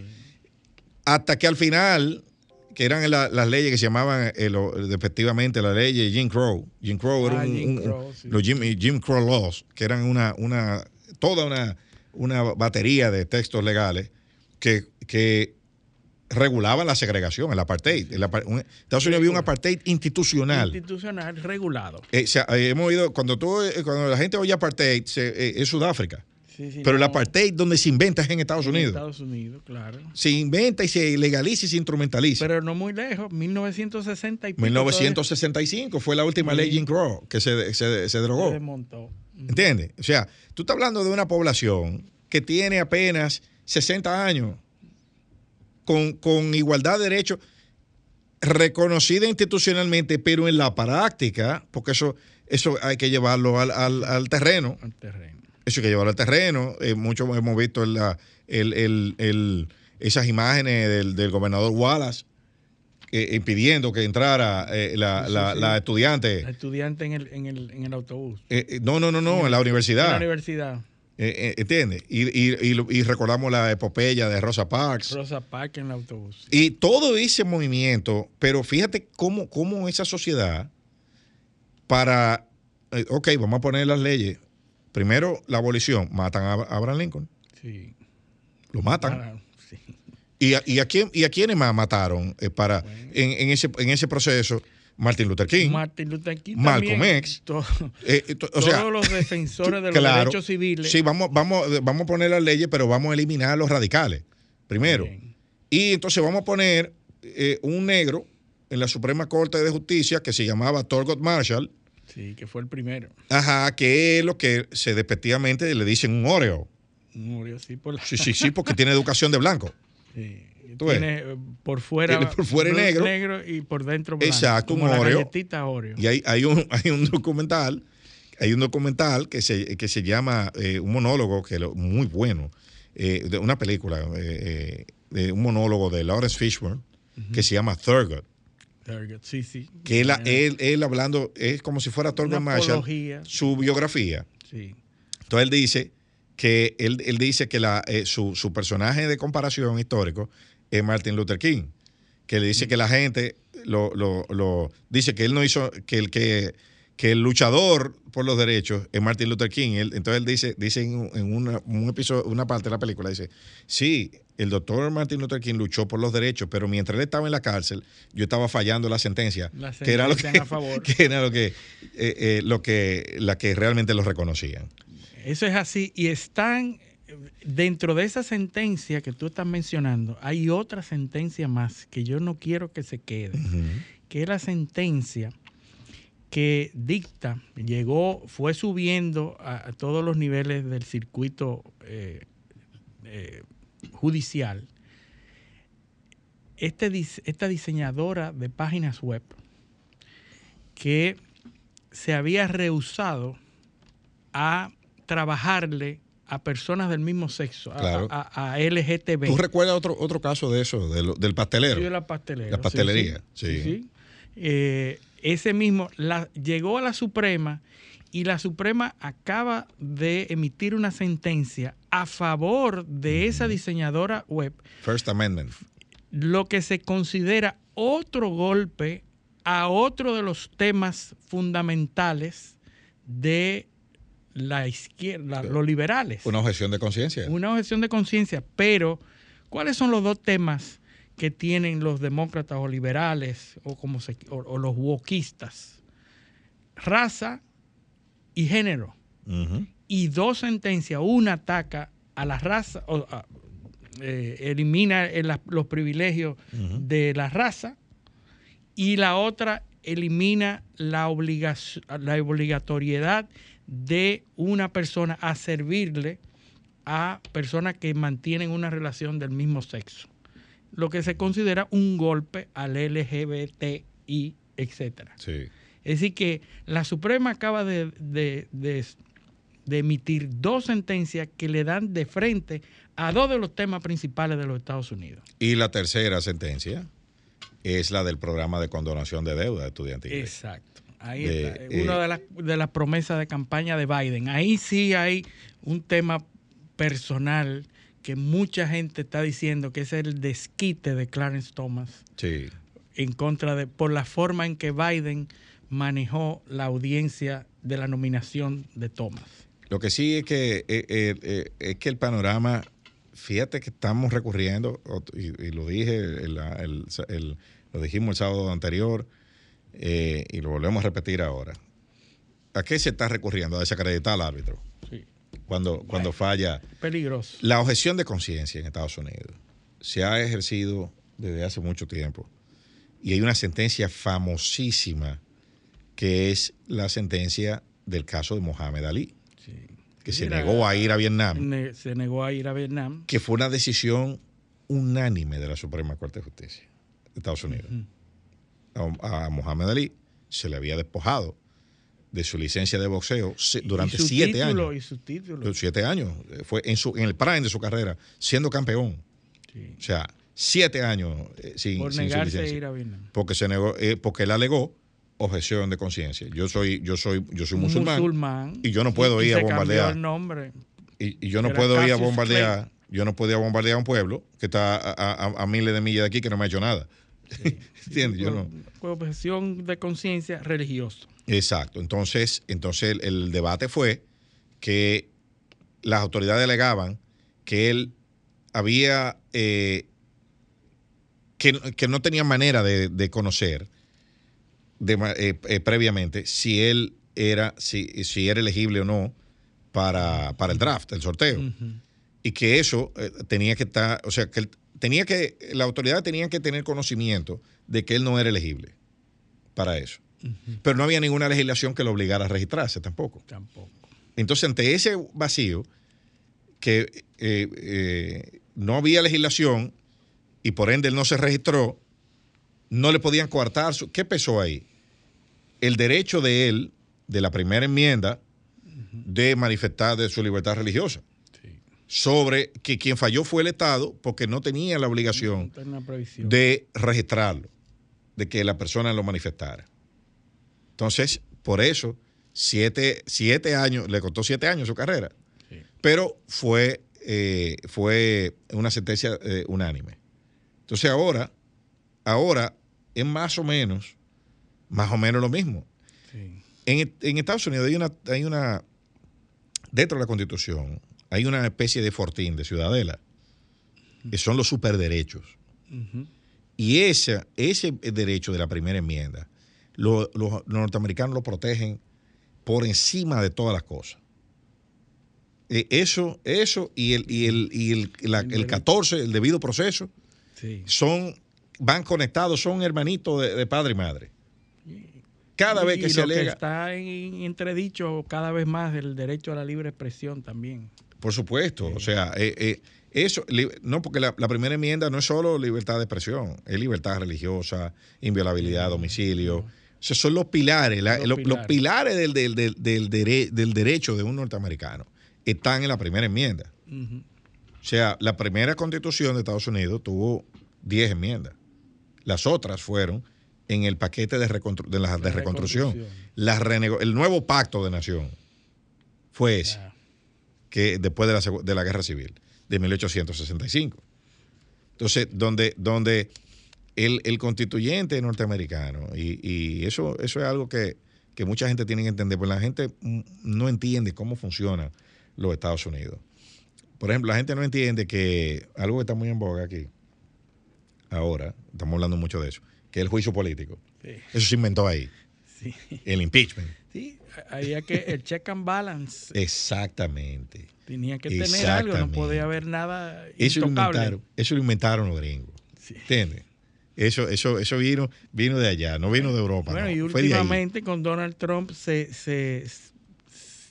hasta que al final, que eran la- las leyes que se llamaban eh, lo- respectivamente la ley de Jim Crow. Jim Crow era Ah, un, Jim un- Crow, sí. los Jim, Jim Crow laws, que eran una, una toda una, una batería de textos legales que, que regulaban la segregación, el apartheid. El apar- un- Estados Unidos había un apartheid institucional. Institucional regulado. Eh, eh, hemos oído, cuando, tú, eh, cuando la gente oye apartheid, se- eh, es Sudáfrica. Sí, sí, Pero el no, apartheid donde se inventa es en Estados en Unidos. Estados Unidos, claro. Se inventa y se legaliza y se instrumentaliza. Pero no muy lejos, 1960 y pico. 1965 fue la última ley Jim Crow que se, se, se Se drogó. desmontó. ¿Entiendes? O sea, tú estás hablando de una población que tiene apenas 60 años con, con igualdad de derechos reconocida institucionalmente, pero en la práctica, porque eso, eso hay que llevarlo al, al- al terreno. al terreno. Eso hay que llevarlo al terreno. Eh, muchos hemos visto el- el- el- esas imágenes del, del gobernador Wallace eh, impidiendo que entrara eh, la, Sí, sí, la- sí. la estudiante. La estudiante en el, en el, en el autobús. Eh, no, no, no, no, en la En la universidad. universidad. ¿Entiendes? Y, y- y lo- y recordamos la epopeya de Rosa Parks. Rosa Parks en el autobús. Y todo ese movimiento, pero fíjate cómo, cómo esa sociedad, para, ok, vamos a poner las leyes. Primero, la abolición. Matan a Abraham Lincoln. Sí. Lo matan. Ah, sí. ¿Y a, y a quién, y a quiénes más mataron eh, para, en, en ese, en ese proceso? Martin Luther King. Martin Luther King. Malcolm también, X. eh, eh, to- o todos sea, los defensores de los claro, derechos civiles. Sí, vamos, vamos, vamos a poner las leyes, pero vamos a eliminar a los radicales. Primero. Bien. Y entonces vamos a poner eh, un negro en la Suprema Corte de Justicia que se llamaba Thurgood Marshall, Sí, que fue el primero. ajá, que es lo que se despectivamente le dicen un Oreo. Murió así por la- Sí, sí, sí, porque tiene educación de blanco. Sí. Tú ves. Tiene eh, por fuera, Tiene por fuera blanco- negro. y por dentro blanco. Exacto, un como la Oreo. Oreo. Y hay, hay, un, hay un documental, hay un documental que se, que se llama, eh, un monólogo que lo- muy bueno, eh, de una película, eh, eh, de un monólogo de Lawrence Fishburne, que se llama Thurgood. Sí, sí. Que él, Eh, él, él hablando, es como si fuera Una Marshall, apología. su biografía. Sí. Entonces él dice que él, él dice que la, eh, su, su personaje de comparación histórico es Martin Luther King, que le dice que la gente lo, lo- lo- dice que él no hizo que el que, que el luchador por los derechos es Martin Luther King. Él- entonces él dice, dice en, en una, un episodio, una parte de la película, dice, sí, el doctor Martin Luther King luchó por los derechos, pero mientras él estaba en la cárcel, yo estaba fallando la sentencia, La que era lo que, sentencia a favor. que era lo que, eh, eh, lo que, la que realmente lo reconocían. Eso es así. Y están dentro de esa sentencia que tú estás mencionando, hay otra sentencia más que yo no quiero que se quede, que es la sentencia que dicta, llegó, fue subiendo a, a todos los niveles del circuito eh, eh, judicial. Este, esta diseñadora de páginas web que se había rehusado a trabajarle a personas del mismo sexo, a, Claro. a- a LGTB. ¿Tú recuerdas otro, otro caso de eso, de lo- del pastelero? Sí, de la pastelera. La sí, pastelería, sí, sí. sí. Eh, ese mismo la, llegó a la Suprema y la Suprema acaba de emitir una sentencia a favor de esa diseñadora web. First Amendment. Lo que se considera otro golpe a otro de los temas fundamentales de la izquierda, los liberales. Una objeción de conciencia. Una objeción de conciencia, pero ¿cuáles son los dos temas que tienen los demócratas o liberales o, como se, o, los wokistas? Raza y género. Y dos sentencias, una ataca a la raza, o, eh, elimina los privilegios de la raza y la otra elimina la, la obligatoriedad de una persona a servirle a personas que mantienen una relación del mismo sexo, lo que se considera un golpe al LGBTI, etc. Sí. Es decir, que la Suprema acaba de, de, emitir dos sentencias que le dan de frente a dos de los temas principales de los Estados Unidos. Y la tercera sentencia es la del programa de condonación de deuda estudiantil. Exacto. Ahí está. Una de, las, de las promesas de campaña de Biden. Ahí sí hay un tema personal que mucha gente está diciendo que es el desquite de Clarence Thomas. Sí. En contra de, por la forma en que Biden manejó la audiencia de la nominación de Thomas. Lo que sí es que, eh, eh, eh, es que el panorama, fíjate que estamos recurriendo, y, lo dije, lo dijimos el sábado anterior, y lo volvemos a repetir ahora. ¿A qué se está recurriendo? A desacreditar al árbitro. Sí. Cuando, cuando falla. Peligroso. La objeción de conciencia en Estados Unidos se ha ejercido desde hace mucho tiempo. Y hay una sentencia famosísima que es la sentencia del caso de Mohamed Ali, que se negó a ir a Vietnam. se negó a ir a Vietnam. Que fue una decisión unánime de la Suprema Corte de Justicia de Estados Unidos. a, Mohamed Ali se le había despojado de su licencia de boxeo durante siete años. Y su título. Siete años. Fue en, su, en el prime de su carrera, siendo campeón. O sea, siete años eh, sin, Por negarse a ir a Vietnam. Porque, se negó, eh, porque él alegó objeción de conciencia. Yo soy, yo soy, yo soy musulmán, y yo no puedo ir a bombardear. El nombre. Y, yo no puedo ir a bombardear. Yo no podía bombardear a un pueblo que está a, miles de millas de aquí que no me ha hecho nada. ¿Entiendes? Yo no. Objeción de conciencia religiosa. Exacto. Entonces, entonces el, debate fue que las autoridades alegaban que él había eh, que, que, no tenía manera de conocer eh, eh, previamente si él era, si, si, era elegible o no para, para el draft, el sorteo. Y que eso eh, tenía que estar, o sea, que tenía que, la autoridad tenía que tener conocimiento de que él no era elegible para eso. Pero no había ninguna legislación que lo obligara a registrarse tampoco. Tampoco. Entonces, ante ese vacío, que no había legislación y por ende él no se registró, no le podían coartar. Su, ¿Qué pesó ahí? El derecho de él, de la primera enmienda, de manifestar de su libertad religiosa. Sobre que quien falló fue el Estado porque no tenía la obligación de registrarlo, de que la persona lo manifestara. Entonces, por eso, siete, años, le costó siete años su carrera, pero fue, eh, fue una sentencia eh, unánime. Entonces ahora, ahora es más o menos más o menos lo mismo. En, Estados Unidos hay una, hay una, dentro de la Constitución, hay una especie de fortín, de ciudadela, que son los superderechos. Y ese, ese derecho de la primera enmienda, los norteamericanos lo protegen por encima de todas las cosas. E, eso, eso y el, y el, y el, 14, el debido proceso, son, van conectados, son hermanitos de padre y madre cada vez que se alega. Que está en entredicho cada vez más el derecho a la libre expresión también. Por supuesto, o sea, eh, eh, eso, no, porque la, primera enmienda no es solo libertad de expresión, es libertad religiosa, inviolabilidad, domicilio. Esos son los pilares, los, pilares, del, del, derecho de un norteamericano. Están en la primera enmienda. O sea, la primera constitución de Estados Unidos tuvo 10 enmiendas. Las otras fueron en el paquete de, de, la, de reconstrucción. el nuevo pacto de nación fue ese, que después de la, de la guerra civil, de 1865. Entonces, donde, donde el, constituyente norteamericano, y, eso, eso es algo que, mucha gente tiene que entender, porque la gente no entiende cómo funcionan los Estados Unidos. Por ejemplo, la gente no entiende que algo que está muy en boga aquí, ahora, estamos hablando mucho de eso, que es el juicio político. Eso se inventó ahí. El impeachment. Sí, había que el check and balance. Exactamente. Tenía que tener algo, no podía haber nada eso Lo inventaron, eso lo inventaron los gringos. ¿Entiendes? Eso, eso, eso vino, vino de allá, no vino de Europa. Bueno, y últimamente con Donald Trump se, se,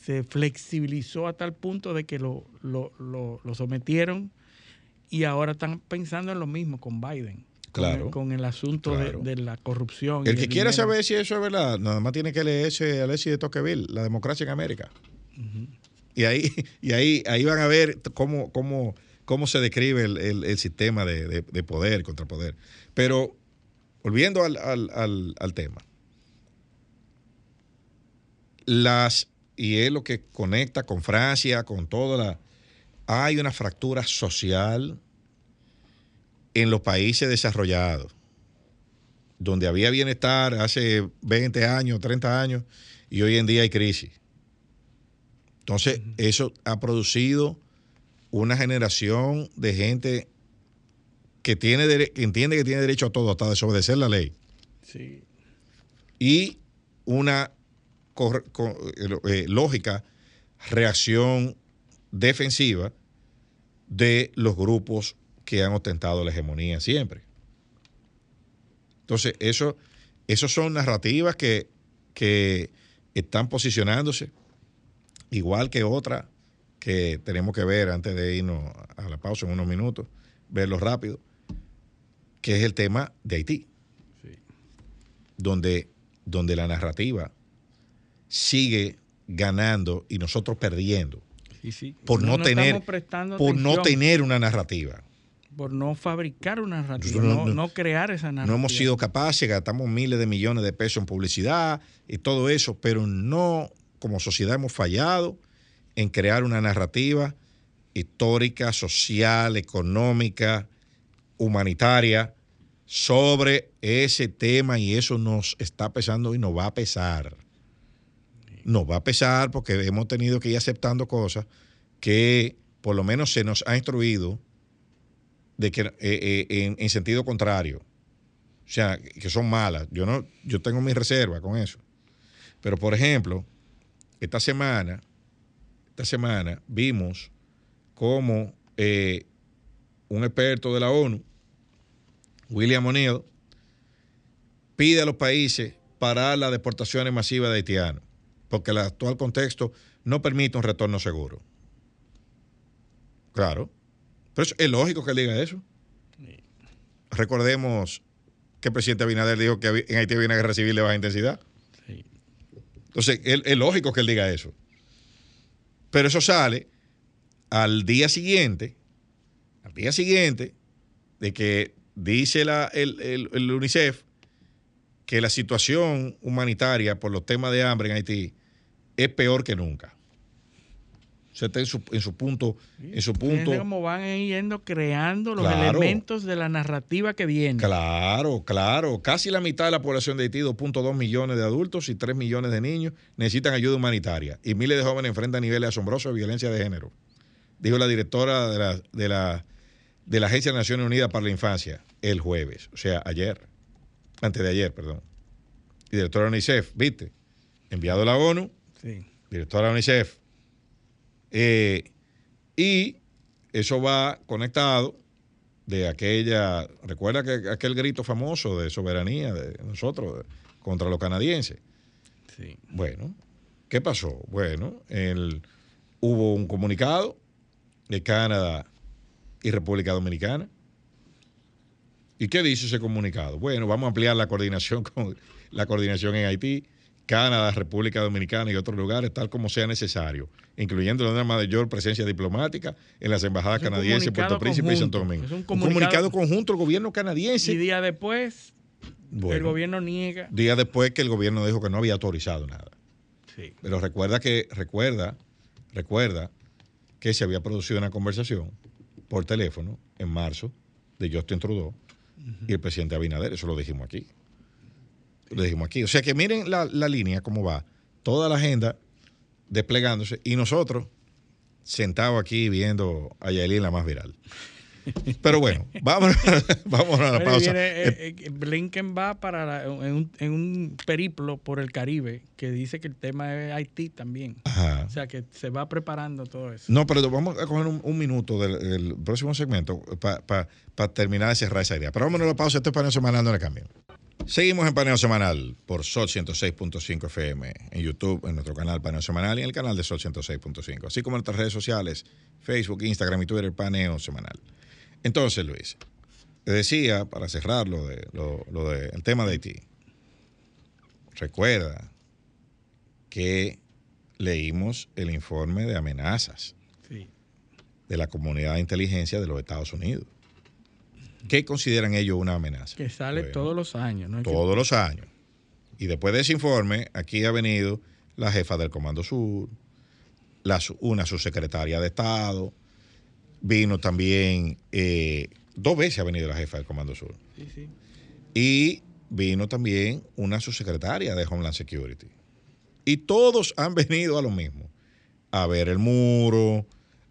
se, flexibilizó a tal punto de que lo, lo, lo, sometieron y ahora están pensando en lo mismo con Biden. Claro. Con, el, asunto de, la corrupción. El que quiera saber si eso es verdad, nada más tiene que leerse Alexis de Tocqueville, La democracia en América. Y ahí, y ahí, ahí van a ver cómo, cómo, cómo se describe el, el, sistema de, de, de, poder, contrapoder. Pero volviendo al, al, al, tema, las, y es lo que conecta con Francia, con toda la... Hay una fractura social en los países desarrollados, donde había bienestar hace 20 años, 30 años, y hoy en día hay crisis. Entonces, eso ha producido una generación de gente que, tiene entiende que tiene derecho a todo, hasta desobedecer la ley. Sí. Y una eh, lógica reacción defensiva de los grupos que han ostentado la hegemonía siempre. Entonces, eso, esos son narrativas que, que están posicionándose, igual que otra que tenemos que ver antes de irnos a la pausa en unos minutos, verlo rápido, que es el tema de Haití, donde, donde la narrativa sigue ganando y nosotros perdiendo por no, tener por no tener una narrativa por no fabricar una narrativa, no, crear esa narrativa. No hemos sido capaces, gastamos miles de millones de pesos en publicidad y todo eso, pero no, como sociedad hemos fallado en crear una narrativa histórica, social, económica, humanitaria sobre ese tema y eso nos está pesando y nos va a pesar. Nos va a pesar porque hemos tenido que ir aceptando cosas que por lo menos se nos ha instruido de que, eh, eh, en, sentido contrario. O sea, que son malas. Yo, no, yo tengo mi reserva con eso. Pero, por ejemplo, esta semana, esta semana vimos cómo eh, un experto de la ONU, William O'Neill, pide a los países parar las deportaciones masivas de haitianos, porque el actual contexto no permite un retorno seguro. Claro. Pero es lógico que él diga eso. Recordemos que el presidente Abinader dijo que en Haití había una guerra civil de baja intensidad. Entonces, es lógico que él diga eso. Pero eso sale al día siguiente, al día siguiente de que dice la, el, UNICEF que la situación humanitaria por los temas de hambre en Haití es peor que nunca. Sea, está en su, en su punto. En su punto. Cómo van yendo creando los elementos de la narrativa que viene. Claro, claro. Casi la mitad de la población de Haití, 2.2 millones de adultos y 3 millones de niños, necesitan ayuda humanitaria. Y miles de jóvenes enfrentan niveles asombrosos de violencia de género dijo la directora de la, de la, de la Agencia de Naciones Unidas para la Infancia el jueves, o sea, ayer, antes de ayer, perdón. Y directora de UNICEF, ¿viste? Enviado a la ONU, sí. directora de UNICEF. Eh, y eso va conectado de aquella, recuerda que aquel grito famoso de soberanía de nosotros contra los canadienses. Sí. Bueno, ¿qué pasó? Bueno, el, hubo un comunicado de Canadá y República Dominicana. ¿Y qué dice ese comunicado? Bueno, vamos a ampliar la coordinación con la coordinación en Haití, Canadá, República Dominicana y otros lugares, tal como sea necesario, incluyendo una mayor presencia diplomática en las embajadas canadienses, Puerto Príncipe y Santo Domingo. un comunicado, conjunto del gobierno canadiense. Y día después Bueno, el gobierno niega. Días después que el gobierno dijo que no había autorizado nada. Sí. Pero recuerda que, recuerda, recuerda que se había producido una conversación por teléfono en marzo de Justin Trudeau y el presidente Abinader. Eso lo dijimos aquí. Lo dijimos aquí. O sea que miren la, la línea, cómo va. Toda la agenda desplegándose y nosotros sentados aquí viendo a Yailin la más viral. Pero bueno, vamos, vamos a la pausa. Eh, eh, Blinken va para en, un, periplo por el Caribe que dice que el tema es Haití también. O sea que se va preparando todo eso. No, pero vamos a coger un, minuto del, próximo segmento para terminar de cerrar esa idea. Pero vámonos a la pausa. Este es paneo semanal, no le cambio. Seguimos en paneo semanal por Sol 106.5 FM en YouTube, en nuestro canal Paneo Semanal y en el canal de Sol 106.5, así como en nuestras redes sociales, Facebook, Instagram y Twitter, Paneo Semanal. Entonces, Luis, te decía, para cerrar lo, de, lo, de, el tema de Haití, recuerda que leímos el informe de amenazas de la comunidad de inteligencia de los Estados Unidos. ¿Qué consideran ellos una amenaza? Que sale todos los años, ¿no? Todos los años. Y después de ese informe, aquí ha venido la jefa del Comando Sur, la, una subsecretaria de Estado, Vino también, eh, dos veces ha venido la jefa del Comando Sur. Sí, sí. Y vino también una subsecretaria de Homeland Security. Y todos han venido a lo mismo, a ver el muro,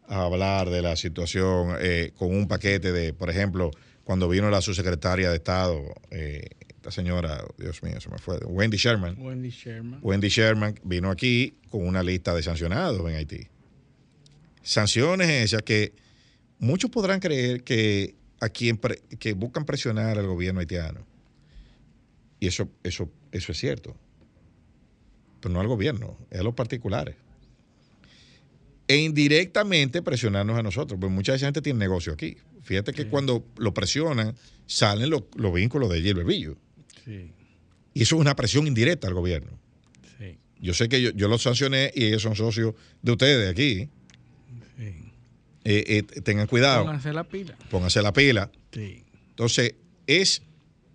a hablar de la situación eh, con un paquete de, por ejemplo, cuando vino la subsecretaria de Estado, eh, esta señora, Dios mío, se me fue, Wendy Sherman. Wendy Sherman. Wendy Sherman vino aquí con una lista de sancionados en Haití. Sanciones esas que Muchos podrán creer que a quien que buscan presionar al gobierno haitiano. Y eso, eso, eso es cierto. Pero no al gobierno, es a los particulares. E indirectamente presionarnos a nosotros, porque mucha gente tiene negocio aquí. Fíjate que cuando lo presionan, salen los, vínculos de Gilbert Villo. Sí. Y eso es una presión indirecta al gobierno. Sí. Yo sé que yo, yo los sancioné y ellos son socios de ustedes aquí. Eh, eh, tengan cuidado. Pónganse la pila. Pónganse la pila. Sí. Entonces, es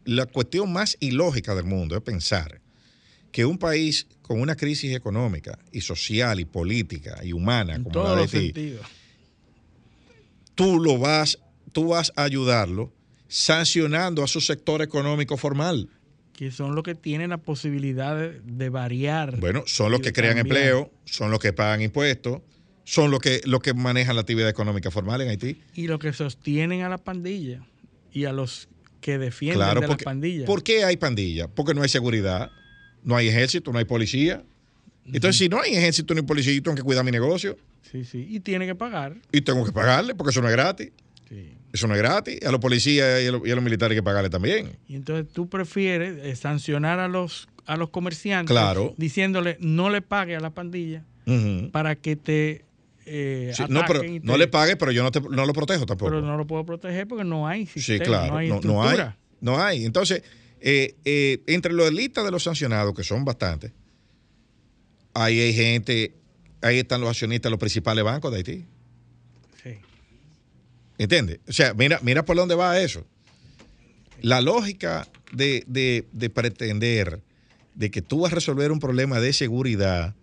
la cuestión más ilógica del mundo, es pensar que un país con una crisis económica y social y política y humana como la de Haití, tú lo vas, tú vas a ayudarlo sancionando a su sector económico formal. Que son los que tienen la posibilidad de, variar. Bueno, son los que crean empleo, son los que pagan impuestos, son los que, los que manejan la actividad económica formal en Haití. Y los que sostienen a la pandilla y a los que defienden a la pandilla. ¿Por qué hay pandilla? Porque no hay seguridad, no hay ejército, no hay policía. Entonces, si no hay ejército ni policía, yo tengo que cuidar mi negocio. Sí, sí. Y tiene que pagar. Y tengo que pagarle, porque eso no es gratis. Sí. Eso no es gratis. A los policías y a los, militares hay que pagarle también. Y entonces tú prefieres eh, sancionar a los, a los comerciantes claro. diciéndole no le pague a la pandilla para que te eh, no, pero no le pague, pero yo no, te, no lo protejo tampoco. Pero no lo puedo proteger porque no hay sistema, sí, claro, no hay, no, hay no hay. Entonces, eh, eh, entre los listas de los sancionados, que son bastantes, ahí hay gente, ahí están los accionistas de los principales bancos de Haití. ¿Entiendes? O sea, mira, mira por dónde va eso. La lógica de, de, de pretender de que tú vas a resolver un problema de seguridad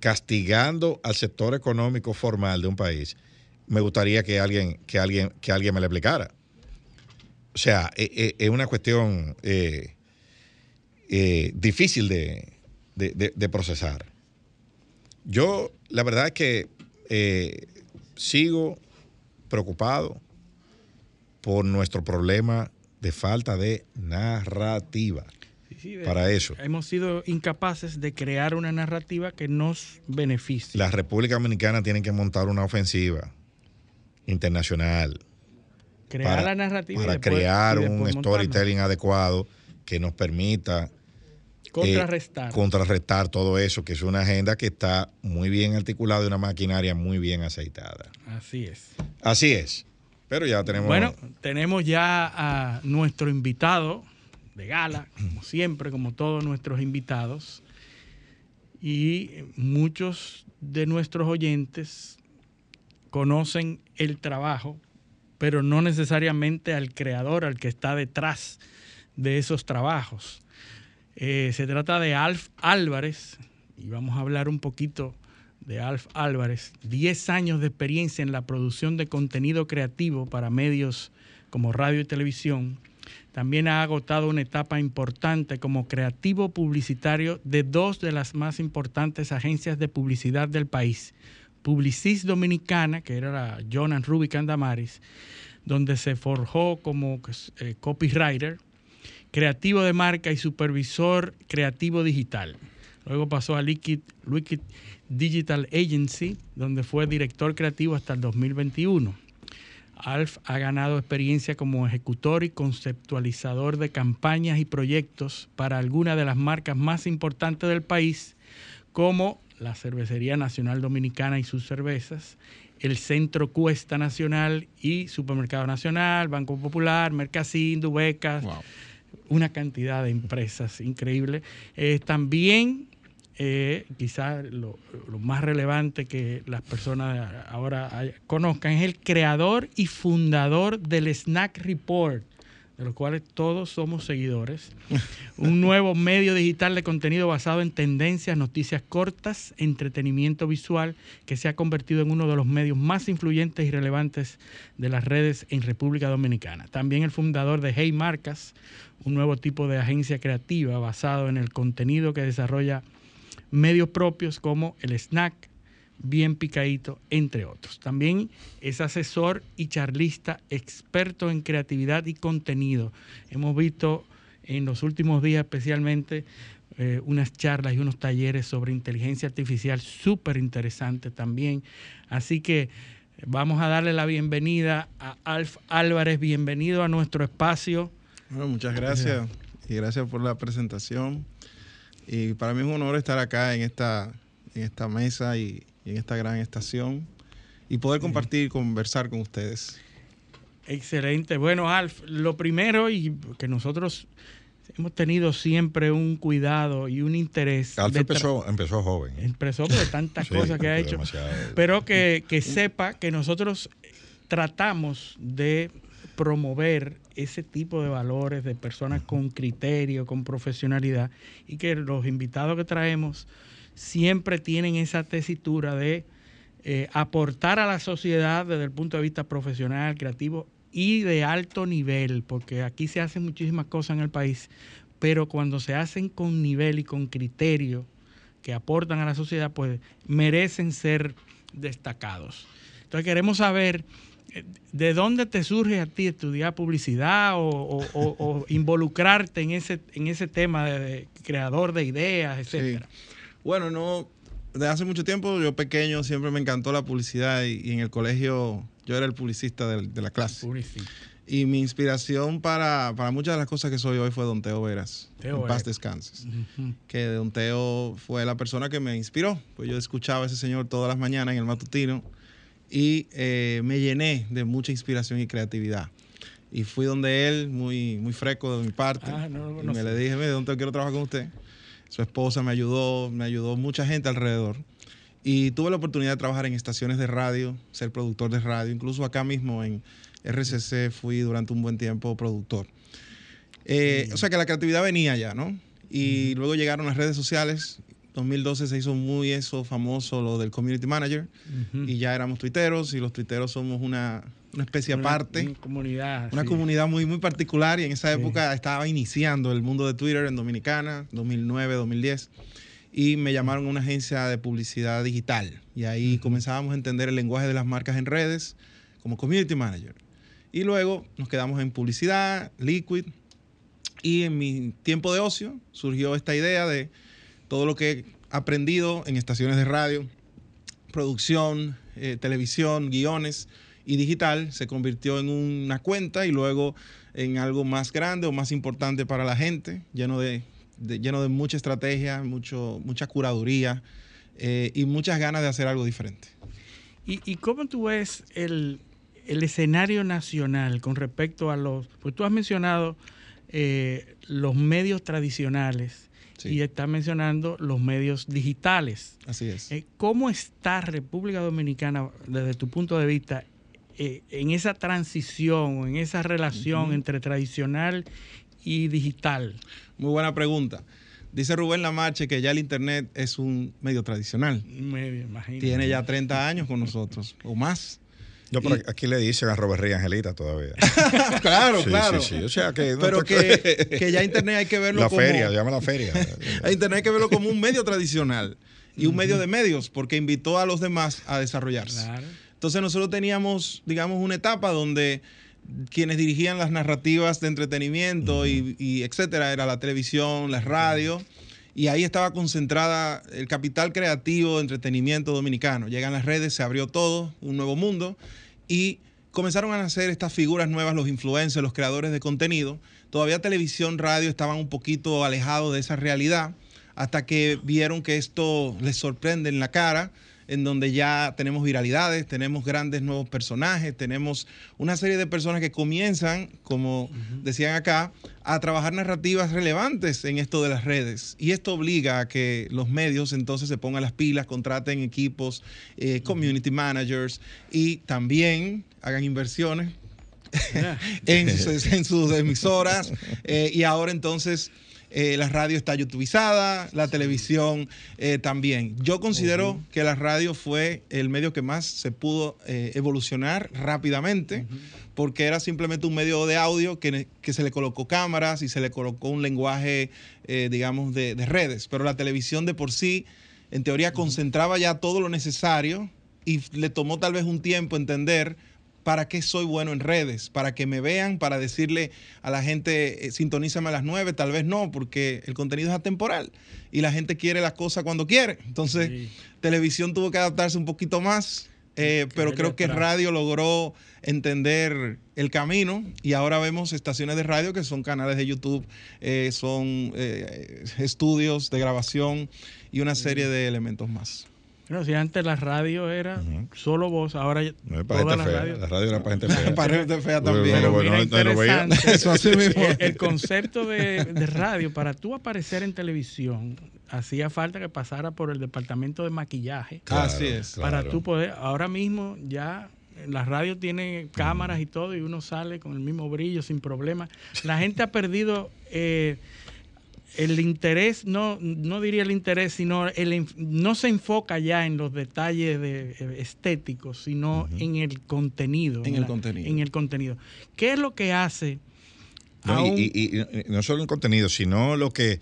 castigando al sector económico formal de un país, me gustaría que alguien, que alguien, que alguien me lo explicara. O sea, e, e, es, una cuestión eh, eh, difícil de, procesar. Yo, la verdad es que eh, sigo preocupado por nuestro problema de falta de narrativa para eso. Hemos sido incapaces de crear una narrativa que nos beneficie. La República Dominicana tiene que montar una ofensiva internacional. Crear la narrativa. Para crear un storytelling adecuado que nos permita contrarrestar. Eh, contrarrestar todo eso, que es una agenda que está muy bien articulada y una maquinaria muy bien aceitada. Así es. Así es. Pero ya tenemos. Bueno, tenemos ya a nuestro invitado de gala, como siempre, como todos nuestros invitados. Y muchos de nuestros oyentes conocen el trabajo, pero no necesariamente al creador, al que está detrás de esos trabajos. Eh, se trata de Alf Álvarez, y vamos a hablar un poquito de Alf Álvarez. 10 años de experiencia en la producción de contenido creativo para medios como radio y televisión. También ha agotado una etapa importante como creativo publicitario de dos de las más importantes agencias de publicidad del país, Publicis Dominicana, que era la Jonan Rubicán Damaris, donde se forjó como eh, copywriter, creativo de marca y supervisor creativo digital. Luego pasó a Liquid, Digital Agency, donde fue director creativo hasta el 2021. Alf ha ganado experiencia como ejecutor y conceptualizador de campañas y proyectos para algunas de las marcas más importantes del país, como la Cervecería Nacional Dominicana y sus cervezas, el Centro Cuesta Nacional y Supermercado Nacional, Banco Popular, Mercasín, Dubecas, una cantidad de empresas increíble. Eh, también, eh, quizás lo, más relevante que las personas ahora conozcan es el creador y fundador del Snack Report de los cuales todos somos seguidores. Un nuevo medio digital de contenido basado en tendencias, noticias cortas, entretenimiento visual, que se ha convertido en uno de los medios más influyentes y relevantes de las redes en República Dominicana. También el fundador de Hey Marcas, un nuevo tipo de agencia creativa basado en el contenido que desarrolla medios propios como el Snack, bien picadito, entre otros. También es asesor y charlista experto en creatividad y contenido. Hemos visto en los últimos días especialmente eh, unas charlas y unos talleres sobre inteligencia artificial súper interesantes también. Así que vamos a darle la bienvenida a Alf Álvarez. Bienvenido a nuestro espacio. Bueno, muchas gracias y gracias por la presentación. Y para mí es un honor estar acá en esta, en esta mesa y, en esta gran estación y poder compartir y conversar con ustedes. Excelente. Bueno, Alf, lo primero y que nosotros hemos tenido siempre un cuidado y un interés. Alf empezó, empezó joven. Empezó por tantas cosas que ha hecho. Pero que, que sepa que nosotros tratamos de promover ese tipo de valores de personas con criterio, con profesionalidad y que los invitados que traemos siempre tienen esa tesitura de eh, aportar a la sociedad desde el punto de vista profesional, creativo y de alto nivel, porque aquí se hacen muchísimas cosas en el país, pero cuando se hacen con nivel y con criterio que aportan a la sociedad, pues merecen ser destacados. Entonces queremos saber eh, de dónde te surge a ti estudiar publicidad o, involucrarte en ese, en ese tema de, creador de ideas, etcétera. Bueno, no, de hace mucho tiempo, yo pequeño, siempre me encantó la publicidad y, en el colegio yo era el publicista de, la clase. Y mi inspiración para, muchas de las cosas que soy hoy fue Don Teo Veras. en paz descanses. Que Don Teo fue la persona que me inspiró. Pues yo escuchaba a ese señor todas las mañanas en el matutino y eh, me llené de mucha inspiración y creatividad. Y fui donde él, muy, muy freco de mi parte. Ah, y me le dije, Don Teo, quiero trabajar con usted. Su esposa me ayudó, me ayudó mucha gente alrededor. Y tuve la oportunidad de trabajar en estaciones de radio, ser productor de radio. Incluso acá mismo en RCC fui durante un buen tiempo productor. Eh, o sea que la creatividad venía ya, ¿no? Y luego llegaron las redes sociales. 2012 se hizo muy eso famoso lo del community manager y ya éramos tuiteros y los tuiteros somos una, una especie aparte. Una comunidad. Una comunidad muy, muy particular y en esa época estaba iniciando el mundo de Twitter en Dominicana, 2009, 2010. Y me llamaron a una agencia de publicidad digital. Y ahí comenzábamos a entender el lenguaje de las marcas en redes como community manager. Y luego nos quedamos en publicidad, liquid. Y en mi tiempo de ocio surgió esta idea de todo lo que he aprendido en estaciones de radio, producción, eh, televisión, guiones y digital se convirtió en una cuenta y luego en algo más grande o más importante para la gente, lleno de, lleno de mucha estrategia, mucho, mucha curaduría eh, y muchas ganas de hacer algo diferente. ¿Y, cómo tú ves el, escenario nacional con respecto a los... Pues tú has mencionado eh, los medios tradicionales y estás mencionando los medios digitales. Así es. Eh, ¿Cómo está República Dominicana desde tu punto de vista eh, en esa transición en esa relación entre tradicional y digital? Muy buena pregunta. Dice Rubén Lamarche que ya el Internet es un medio tradicional. Tiene ya 30 años con nosotros o más. Yo, pero aquí le dicen a Robert Rey Angelita todavía. claro, claro. Sí, sí. O sea que. pero que, que, ya Internet hay que verlo la como. La feria, llama la feria. a Internet hay que verlo como un medio tradicional y un medio de medios, porque invitó a los demás a desarrollarse. Claro. Entonces, nosotros teníamos, digamos, una etapa donde quienes dirigían las narrativas de entretenimiento y, etcétera, era la televisión, la radio, y ahí estaba concentrada el capital creativo de entretenimiento dominicano. Llegan las redes, se abrió todo, un nuevo mundo, y comenzaron a nacer estas figuras nuevas, los influencers, los creadores de contenido. Todavía televisión, radio estaban un poquito alejados de esa realidad, hasta que vieron que esto les sorprende en la cara en donde ya tenemos viralidades, tenemos grandes nuevos personajes, tenemos una serie de personas que comienzan, como decían acá, a trabajar narrativas relevantes en esto de las redes. Y esto obliga a que los medios entonces se pongan las pilas, contraten equipos, eh, community managers y también hagan inversiones en, sus, emisoras. Eh, y ahora entonces eh, la radio está youtubizada, la televisión eh, también. Yo considero que la radio fue el medio que más se pudo eh, evolucionar rápidamente, porque era simplemente un medio de audio que, se le colocó cámaras y se le colocó un lenguaje, digamos, de, de, redes. Pero la televisión de por sí, en teoría, concentraba ya todo lo necesario y le tomó tal vez un tiempo entender para qué soy bueno en redes, para que me vean, para decirle a la gente, eh, sintonízame a las nueve, tal vez no, porque el contenido es atemporal y la gente quiere las cosas cuando quiere. Entonces, televisión tuvo que adaptarse un poquito más, eh, pero creo que radio logró entender el camino y ahora vemos estaciones de radio que son canales de YouTube, eh, son estudios de grabación y una serie de elementos más. Bueno, si antes la radio era solo voz, ahora no toda la radio. La radio era para gente fea. para gente fea también. Pero mira, interesante. Eso así mismo. El, concepto de, radio, para tú aparecer en televisión, hacía falta que pasara por el departamento de maquillaje. así es. Para tú poder, ahora mismo ya la radio tiene cámaras y todo y uno sale con el mismo brillo sin problema. La gente ha perdido... Eh, el interés, no, no diría el interés, sino el, no se enfoca ya en los detalles de, eh, estéticos, sino en el contenido. En, el contenido. En el contenido. ¿Qué es lo que hace? y, no solo el contenido, sino lo que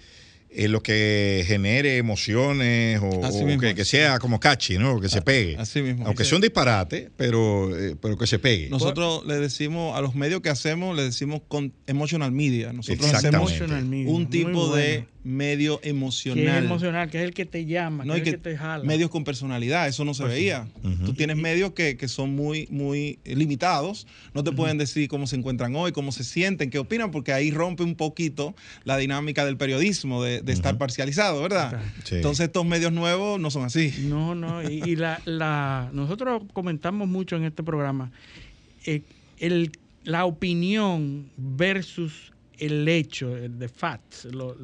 eh, lo que genere emociones o, que, sea como catchy, ¿no? Que se pegue. Así mismo. Aunque sea un disparate, pero, eh, pero que se pegue. Nosotros le decimos a los medios que hacemos, le decimos con emotional media. Nosotros hacemos un tipo de medio emocional. Que es emocional, que es el que te llama, que, es el que, te jala. Medios con personalidad, eso no se pues veía. Tú tienes medios que, son muy, muy limitados, no te pueden decir cómo se encuentran hoy, cómo se sienten, qué opinan, porque ahí rompe un poquito la dinámica del periodismo, de, estar parcializado, ¿verdad? Entonces estos medios nuevos no son así. No, no, y, la, la, nosotros comentamos mucho en este programa, eh, el, la opinión versus el hecho, el de facts, los,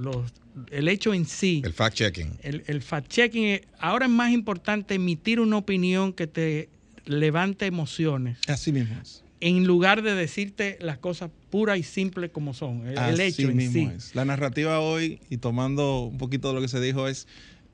el hecho en sí. El fact-checking. El, fact-checking, ahora es más importante emitir una opinión que te levante emociones. Así mismo En lugar de decirte las cosas puras y simples como son. El, hecho en sí. La narrativa hoy, y tomando un poquito de lo que se dijo, es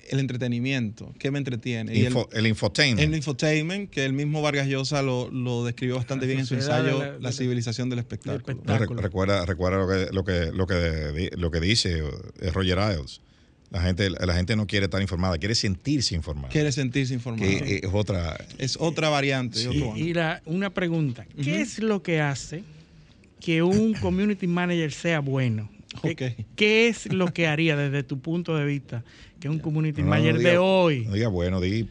el entretenimiento, ¿qué me entretiene? el, infotainment. El infotainment, que el mismo Vargas Llosa lo, lo describió bastante bien en su ensayo La, civilización del espectáculo. recuerda recuerda lo, que, lo, que, lo, que, lo que dice eh, Roger Ailes. La gente, la gente no quiere estar informada, quiere sentirse informada. Quiere sentirse informada. es otra, es otra variante. y la, una pregunta, ¿qué es lo que hace que un community manager sea bueno? ¿Qué, es lo que haría desde tu punto de vista que un community manager de hoy? No diga bueno, diga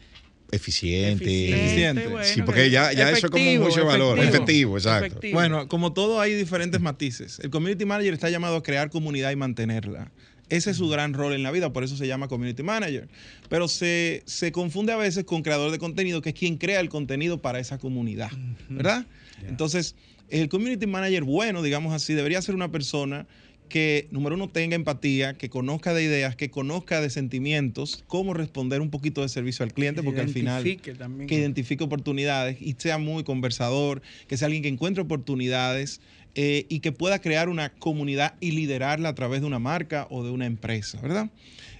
eficiente. Eficiente. sí, porque ya, ya eso es como mucho valor. Efectivo, exacto. Bueno, como todo hay diferentes matices. El community manager está llamado a crear comunidad y mantenerla. Ese es su gran rol en la vida, por eso se llama community manager. Pero se, se confunde a veces con creador de contenido, que es quien crea el contenido para esa comunidad, ¿verdad? Entonces, el community manager bueno, digamos así, debería ser una persona que, número uno, tenga empatía, que conozca de ideas, que conozca de sentimientos, cómo responder un poquito de servicio al cliente, porque al final que identifique oportunidades y sea muy conversador, que sea alguien que encuentre oportunidades eh, y que pueda crear una comunidad y liderarla a través de una marca o de una empresa, ¿verdad?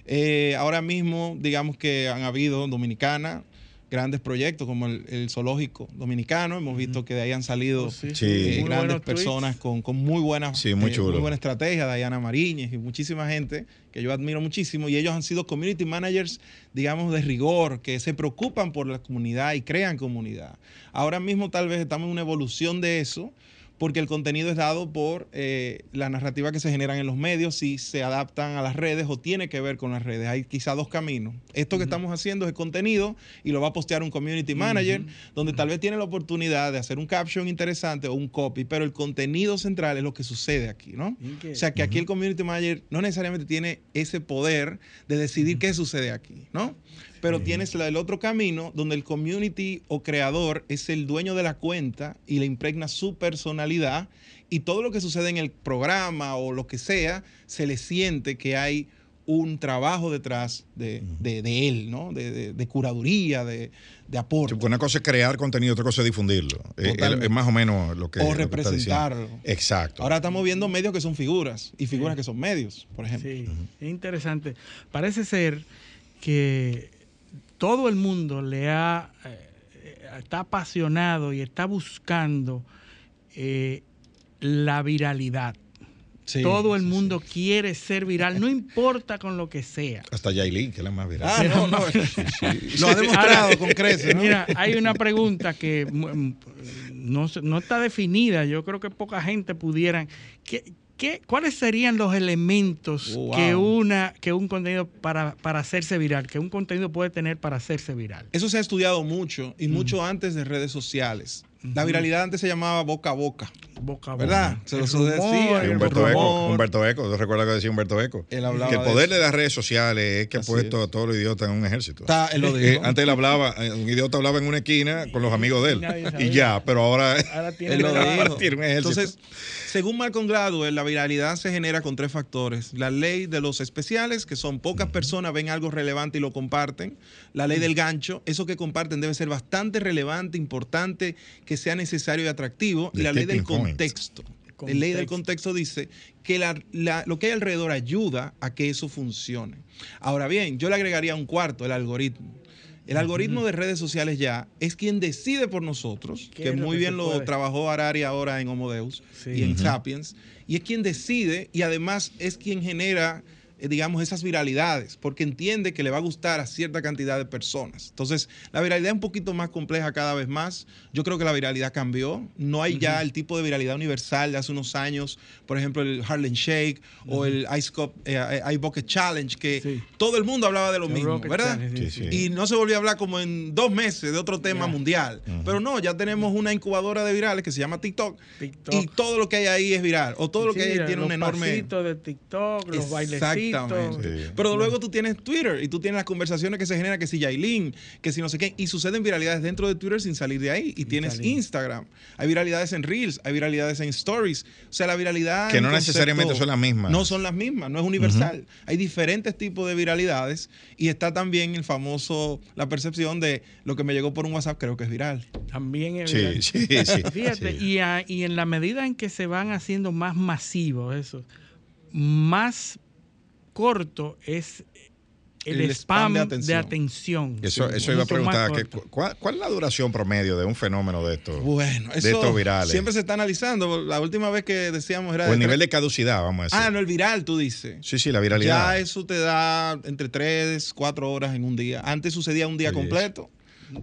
Eh, ahora mismo, digamos que han habido Dominicana, grandes proyectos como el, zoológico dominicano. Hemos visto que de ahí han salido oh, eh, grandes personas con, muy buenas muy, eh, muy, buena estrategia, Diana Mariñez y muchísima gente que yo admiro muchísimo. Y ellos han sido community managers, digamos, de rigor, que se preocupan por la comunidad y crean comunidad. Ahora mismo tal vez estamos en una evolución de eso porque el contenido es dado por eh, la narrativa que se generan en los medios, si se adaptan a las redes o tiene que ver con las redes. Hay quizá dos caminos. Esto que estamos haciendo es contenido y lo va a postear un community manager, donde tal vez tiene la oportunidad de hacer un caption interesante o un copy, pero el contenido central es lo que sucede aquí, ¿no? O sea que aquí el community manager no necesariamente tiene ese poder de decidir qué sucede aquí, ¿no? Pero tienes el otro camino donde el community o creador es el dueño de la cuenta y le impregna su personalidad y todo lo que sucede en el programa o lo que sea, se le siente que hay un trabajo detrás de, él, ¿no? De, curaduría, de, aporte. una cosa es crear contenido, otra cosa es difundirlo. Eh, es, más o menos lo que. O representarlo. Exacto. Ahora estamos viendo medios que son figuras y figuras que son medios, por ejemplo. Sí, es interesante. Parece ser que todo el mundo le ha, eh, está apasionado y está buscando eh, la viralidad. todo el mundo quiere ser viral, no importa con lo que sea. Hasta Yailin, que es la más viral. Ah, no, no. Lo ha demostrado con creces. Mira, hay una pregunta que mm, mm, no, no, está definida. Yo creo que poca gente pudiera. ¿Qué, ¿Cuáles serían los elementos oh, que, una, que un contenido para, para, hacerse viral, que un contenido puede tener para hacerse viral? Eso se ha estudiado mucho y mucho antes de redes sociales. La viralidad antes se llamaba boca a boca. Boca a boca. ¿Verdad? Se lo decía. Humberto Eco. Humberto Eco. ¿Tú recuerdas que decía Humberto Eco? Él hablaba que el poder de, las redes sociales es que ha puesto a todos los idiotas en un ejército. Está, él lo eh, antes él hablaba, eh, un idiota hablaba en una esquina con los amigos de él. Y ya, pero ahora, ahora tiene, él lo dijo. tiene un ejército. Entonces, según Malcolm Gladwell, la viralidad se genera con tres factores. La ley de los especiales, que son pocas personas ven algo relevante y lo comparten. La ley del gancho, eso que comparten debe ser bastante relevante, importante, que sea necesario y atractivo. y la ley del contexto. La ley del contexto dice que lo que hay alrededor ayuda a que eso funcione. Ahora bien, yo le agregaría un cuarto, el algoritmo. El algoritmo de redes sociales ya es quien decide por nosotros, que muy bien lo trabajó Arari ahora en Homodeus y en Sapiens, y es quien decide y además es quien genera digamos, esas viralidades, porque entiende que le va a gustar a cierta cantidad de personas. Entonces, la viralidad es un poquito más compleja cada vez más. Yo creo que la viralidad cambió. No hay ya el tipo de viralidad universal de hace unos años, por ejemplo, el Harlem Shake o el Ice, Cup, eh, Ice Bucket Challenge, que todo el mundo hablaba de lo mismo, ¿verdad? y no se volvió a hablar como en dos meses de otro tema mundial. Pero no, ya tenemos una incubadora de virales que se llama TikTok, y todo lo que hay ahí es viral, o todo lo que hay ahí tiene un enorme... de TikTok, los bailecitos pero luego tú tienes Twitter y tú tienes las conversaciones que se generan, que si Yailin, que si no sé qué, y suceden viralidades dentro de Twitter sin salir de ahí. Y tienes Instagram. Hay viralidades en Reels, hay viralidades en Stories. O sea, la viralidad. Que no necesariamente son las mismas. No son las mismas, no es universal. Hay diferentes tipos de viralidades y está también el famoso, la percepción de lo que me llegó por un WhatsApp creo que es viral. También es viral. Sí, sí, sí. Fíjate, y, y en la medida en que se van haciendo más masivos eso, más corto es el, spam, de atención. Eso, eso iba a preguntar, ¿cuál, es la duración promedio de un fenómeno de estos, bueno, de estos virales? Siempre se está analizando. La última vez que decíamos era... O el nivel de caducidad, vamos a decir. Ah, no, el viral, tú dices. Sí, sí, la viralidad. Ya eso te da entre 3, 4 horas en un día. Antes sucedía un día completo.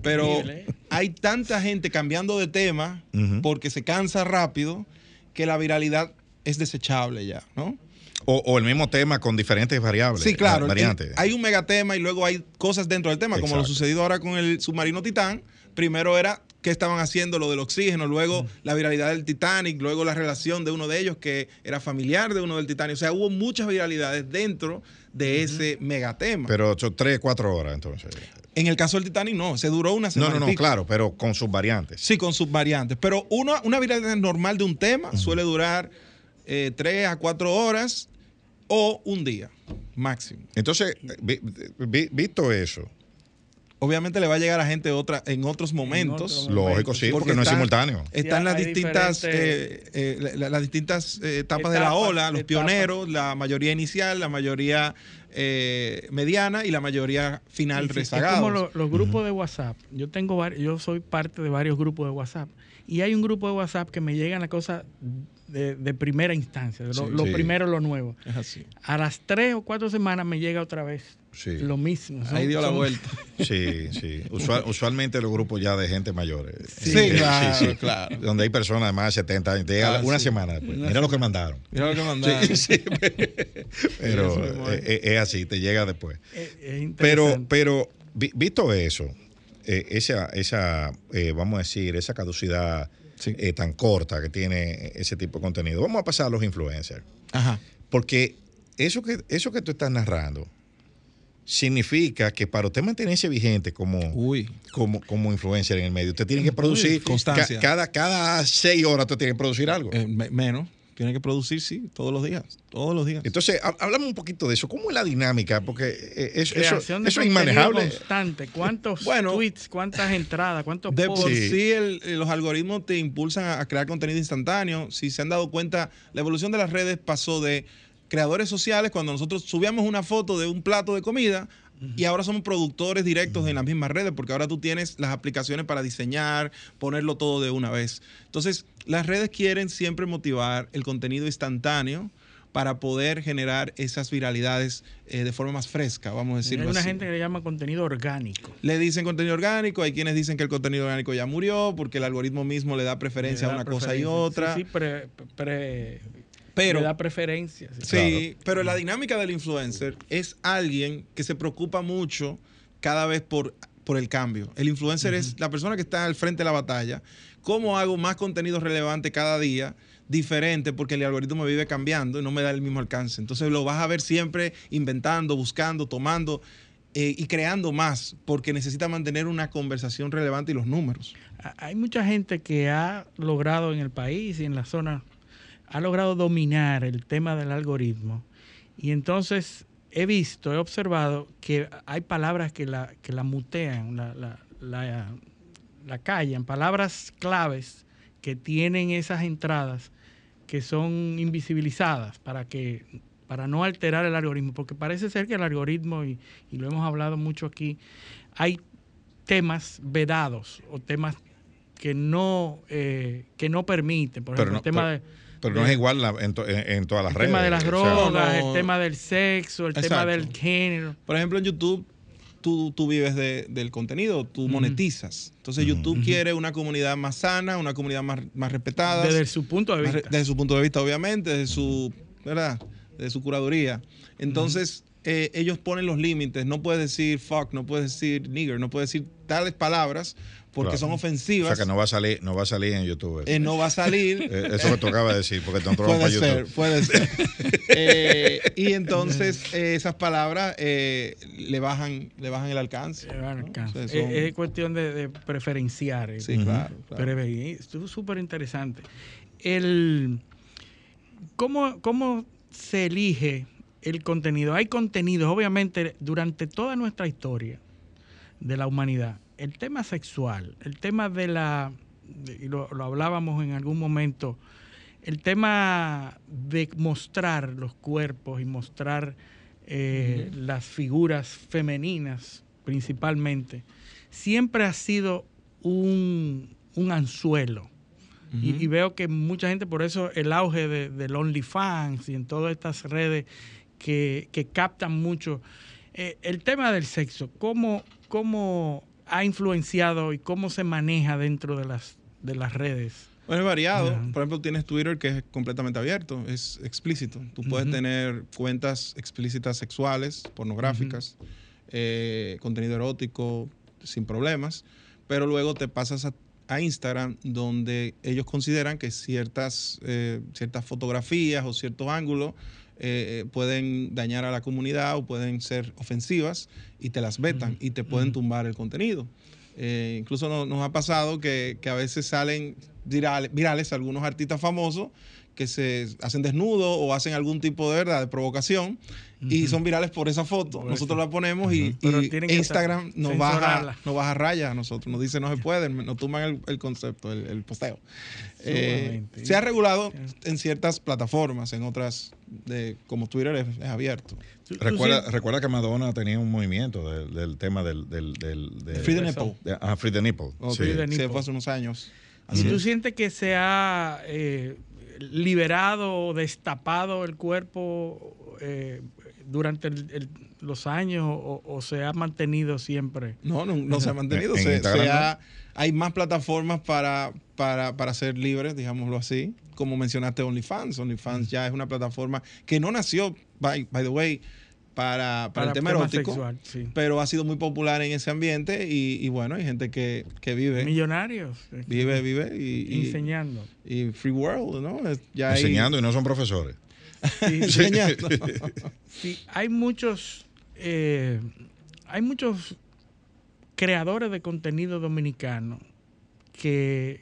Pero hay tanta gente cambiando de tema porque se cansa rápido que la viralidad es desechable ya, ¿no? O, el mismo tema con diferentes variables. Sí, claro. Variantes. hay un megatema y luego hay cosas dentro del tema, como lo sucedido ahora con el submarino Titán. Primero era qué estaban haciendo lo del oxígeno, luego mm. la viralidad del Titanic, luego la relación de uno de ellos que era familiar de uno del Titanic. O sea, hubo muchas viralidades dentro de ese megatema. Pero ocho, tres, cuatro horas entonces. En el caso del Titanic no, se duró una semana. No, no, no, claro, pero con sus variantes. Sí, con sus variantes. Pero una, una viralidad normal de un tema suele durar eh, tres a cuatro horas o un día máximo. Entonces, visto eso, obviamente le va a llegar a gente otra en otros momentos. Lógico, sí, porque, no es simultáneo. Están las distintas, eh, eh, las distintas etapas, de la ola, los pioneros, la mayoría inicial, la mayoría eh, mediana y la mayoría final rezagada. como los grupos de WhatsApp. Yo tengo yo soy parte de varios grupos de WhatsApp y hay un grupo de WhatsApp que me llegan las cosas de, primera instancia, lo, primero, lo nuevo. A las tres o cuatro semanas me llega otra vez lo mismo. Ahí dio la vuelta. Sí, sí. usualmente los grupos ya de gente mayor. Sí, claro, claro. Donde hay personas de más de 70 años. Te llega ah, una semana después. Mira lo que mandaron. Mira lo que mandaron. pero es, así, te llega después. pero, pero visto eso, eh, esa, esa eh, vamos a decir, esa caducidad eh, tan corta que tiene ese tipo de contenido. Vamos a pasar a los influencers. Ajá. Porque eso que, eso que tú estás narrando significa que para usted mantenerse vigente como, como, como influencer en el medio, usted tiene que producir constancia. cada, cada seis horas usted tiene que producir algo. Eh, menos. Tiene que producir, sí, todos los días. Todos los días. Entonces, hablamos un poquito de eso. ¿Cómo es la dinámica? Porque eh, eso, eso, es inmanejable. constante. ¿Cuántos tweets, cuántas entradas, cuántos De por sí, los algoritmos te impulsan a, crear contenido instantáneo. Si se han dado cuenta, la evolución de las redes pasó de creadores sociales cuando nosotros subíamos una foto de un plato de comida y ahora somos productores directos en las mismas redes, porque ahora tú tienes las aplicaciones para diseñar, ponerlo todo de una vez. Entonces, las redes quieren siempre motivar el contenido instantáneo para poder generar esas viralidades eh, de forma más fresca, vamos a decirlo Hay una gente que le llama contenido orgánico. Le dicen contenido orgánico, hay quienes dicen que el contenido orgánico ya murió porque el algoritmo mismo le da preferencia a una cosa y otra. Sí, pero, da preferencia. Sí, pero la dinámica del influencer es alguien que se preocupa mucho cada vez por, por el cambio. El influencer es la persona que está al frente de la batalla. ¿Cómo hago más contenido relevante cada día? diferente porque el algoritmo me vive cambiando y no me da el mismo alcance. Entonces lo vas a ver siempre inventando, buscando, tomando eh, y creando más porque necesita mantener una conversación relevante y los números. Hay mucha gente que ha logrado en el país y en la zona ha logrado dominar el tema del algoritmo. Y entonces he visto, he observado que hay palabras que la, que la mutean, la, la, la, la callan, palabras claves que tienen esas entradas que son invisibilizadas para que para no alterar el algoritmo, porque parece ser que el algoritmo, y, y lo hemos hablado mucho aquí, hay temas vedados o temas que no, eh, que no permiten, por ejemplo, el tema de pero no es igual en, todas las redes. El tema de las drogas, el tema del sexo, el tema del género. Por ejemplo, en YouTube tú, tú vives del contenido, tú monetizas. Entonces YouTube quiere una comunidad más sana, una comunidad más, más respetada. Desde su punto de vista. Desde su punto de vista, obviamente, desde su, ¿verdad? Desde su curaduría. Entonces, eh, ellos ponen los límites. No puedes decir fuck, no puedes decir nigger, no puedes decir tales palabras porque son ofensivas. O sea que no va a salir, no va a salir en YouTube. Eh, no va a salir. Eh, eso que tocaba decir, porque te puede para ser, Puede ser. Eh, y entonces esas palabras le bajan, le bajan el alcance. es, cuestión de, preferenciar. Sí, claro. Esto es súper interesante. El ¿cómo, ¿Cómo se elige el contenido? Hay contenidos, obviamente, durante toda nuestra historia de la humanidad el tema sexual, el tema de la, y lo, hablábamos en algún momento, el tema de mostrar los cuerpos y mostrar eh, las figuras femeninas principalmente, siempre ha sido un, anzuelo. y, veo que mucha gente, por eso el auge de, del OnlyFans y en todas estas redes que, captan mucho. Eh, el tema del sexo, ¿cómo, cómo ha influenciado y cómo se maneja dentro de las, de las redes? Bueno, es variado. Por ejemplo, tienes Twitter que es completamente abierto, es explícito. Tú puedes tener cuentas explícitas sexuales, pornográficas, eh, contenido erótico, sin problemas, pero luego te pasas a, Instagram donde ellos consideran que ciertas, eh, ciertas fotografías o ciertos ángulos eh, pueden dañar a la comunidad o pueden ser ofensivas y te las vetan y te pueden tumbar el contenido. Eh, incluso nos ha pasado que, a veces salen virales, virales algunos artistas famosos que se hacen desnudos o hacen algún tipo de verdad de provocación y son virales por esa foto. nosotros la ponemos y, Instagram nos baja, nos baja rayas a nosotros, nos dice no se puede, nos tumban el, concepto, el, posteo. Eh, se ha regulado en ciertas plataformas, en otras, de, como Twitter es, abierto. Recuerda, recuerda que Madonna tenía un movimiento del, tema del, del, Free the Nipple. ah, Free the Nipple. sí. sí, fue hace unos años. ¿Y tú sientes que se ha eh, liberado o destapado el cuerpo eh, durante los años o, se ha mantenido siempre? No, no, se ha mantenido. hay más plataformas para, para, ser libres, digámoslo así. Como mencionaste OnlyFans. OnlyFans ya es una plataforma que no nació, by, by the way, para, para, el tema, erótico, pero ha sido muy popular en ese ambiente y, bueno, hay gente que, vive. Millonarios. Vive, vive y, enseñando. Y free world, ¿no? Ya enseñando y no son profesores. Sí, enseñando. sí, hay muchos, eh, hay muchos creadores de contenido dominicano que,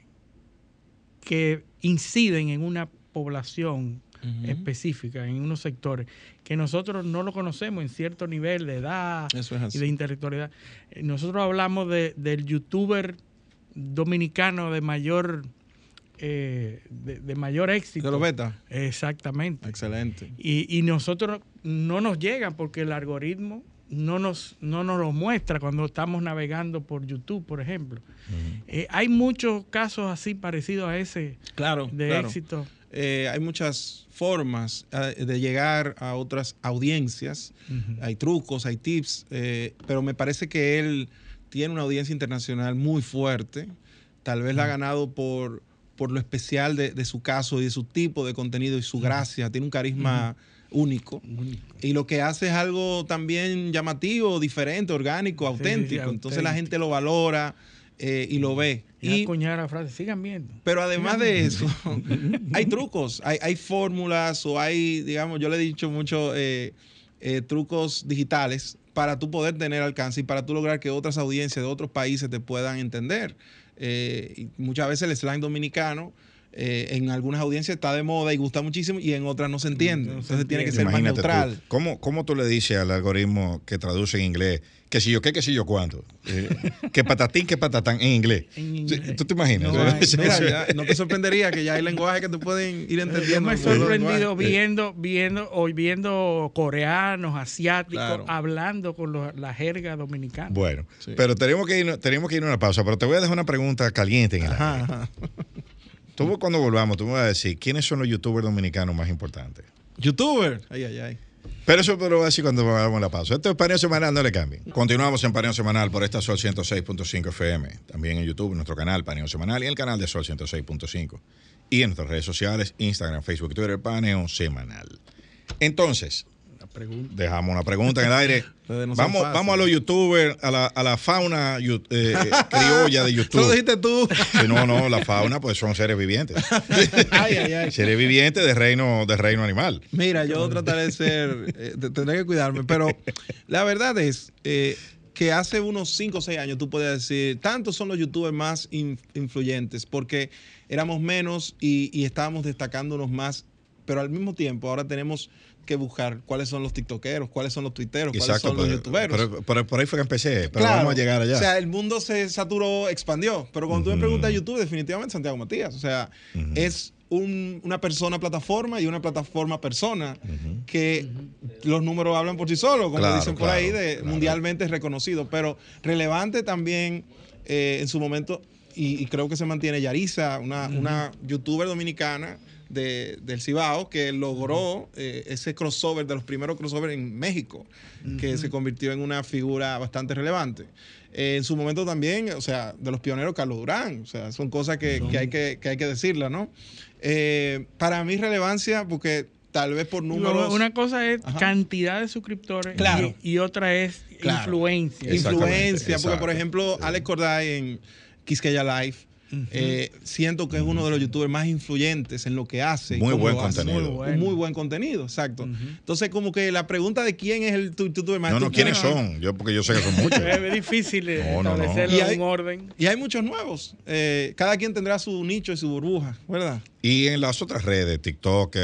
que inciden en una población específica en unos sectores que nosotros no lo conocemos en cierto nivel de edad y de intelectualidad. Eh, nosotros hablamos de, del youtuber dominicano de mayor eh, de, mayor éxito. De los beta. Exactamente. Excelente. Y, nosotros no nos llegan porque el algoritmo no nos, no nos lo muestra cuando estamos navegando por YouTube, por ejemplo. Eh, hay muchos casos así parecidos a ese claro, de éxito. Eh, hay muchas formas eh, de llegar a otras audiencias. Hay trucos, hay tips, eh, pero me parece que él tiene una audiencia internacional muy fuerte. Tal vez la ha ganado por, por lo especial de, su caso y de su tipo de contenido y su gracia. Tiene un carisma único. Y lo que hace es algo también llamativo, diferente, orgánico, auténtico. Entonces la gente lo valora. Eh, y lo ve. Y, la frase, sigan viendo. Pero además de eso, hay trucos, hay, hay, fórmulas o hay, digamos, yo le he dicho mucho eh, eh, trucos digitales para tú poder tener alcance y para tú lograr que otras audiencias de otros países te puedan entender. y muchas veces el slang dominicano en algunas audiencias está de moda y gusta muchísimo y en otras no se entiende. Entonces tiene que ser más neutral. ¿Cómo, ¿Cómo tú le dices al algoritmo que traduce en inglés? que si yo qué, que si yo cuánto. Eh, que patatín, que patatán en inglés. ¿Tú te imaginas? No, te sorprendería que ya hay lenguaje que te pueden ir entendiendo. Yo me he sorprendido viendo, viendo, hoy viendo coreanos, asiáticos, hablando con la jerga dominicana. Bueno, pero tenemos que, ir, tenemos que ir a una pausa, pero te voy a dejar una pregunta caliente en el ajá, Tú cuando volvamos, tú me vas a decir, ¿quiénes son los youtubers dominicanos más importantes? ¿Youtubers? Ay, ay, ay. Pero eso lo voy a decir cuando a la pausa. Esto es Paneo Semanal, no le cambien. Continuamos en Paneo Semanal por esta Sol 106.5 FM. También en YouTube, en nuestro canal Paneo Semanal y el canal de Sol 106.5. Y en nuestras redes sociales, Instagram, Facebook, Twitter, Paneo Semanal. Entonces, Dejamos una pregunta en el aire. Vamos, vamos a los youtubers, a la, a la fauna eh, eh, criolla de YouTube. lo dijiste tú? no, no, la fauna pues son seres vivientes. Seres vivientes de reino, de reino animal. Mira, yo trataré de ser, eh, tendré que cuidarme, pero la verdad es que hace unos 5 o 6 años tú puedes decir, tantos son los youtubers más influyentes, porque éramos menos y, y estábamos destacándonos más, pero al mismo tiempo ahora tenemos que buscar cuáles son los tiktokeros, cuáles son los tuiteros, cuáles son los youtuberos. Pero, por ahí fue que empecé, pero vamos a llegar allá. O sea, el mundo se saturó, expandió. Pero cuando tú me preguntas YouTube, definitivamente Santiago Matías. O sea, es una persona plataforma y una plataforma persona que los números hablan por sí solos, como dicen por ahí, de mundialmente reconocido. Pero relevante también eh, en su momento, y, creo que se mantiene Yarisa, una, una youtuber dominicana del Cibao que logró eh, ese crossover, de los primeros crossovers en México, que se convirtió en una figura bastante relevante. Eh, en su momento también, o sea, de los pioneros Carlos Durán, o sea, son cosas que, hay, que, hay que decirla, ¿no? Eh, para mí relevancia, porque tal vez por números... una cosa es cantidad de suscriptores y, otra es influencia. Influencia, porque por ejemplo, Alex Corday en Quisqueya Life Eh, siento que es uno de los youtubers más influyentes en lo que hace. Muy buen contenido. Muy, muy, buen contenido, exacto. Entonces, como que la pregunta de quién es el youtuber más No, no, ¿quiénes son? Yo, porque yo sé que son muchos. es difícil establecerlo en orden. Y hay muchos nuevos. Eh, cada quien tendrá su nicho y su burbuja, ¿verdad? Y en las otras redes, TikTok,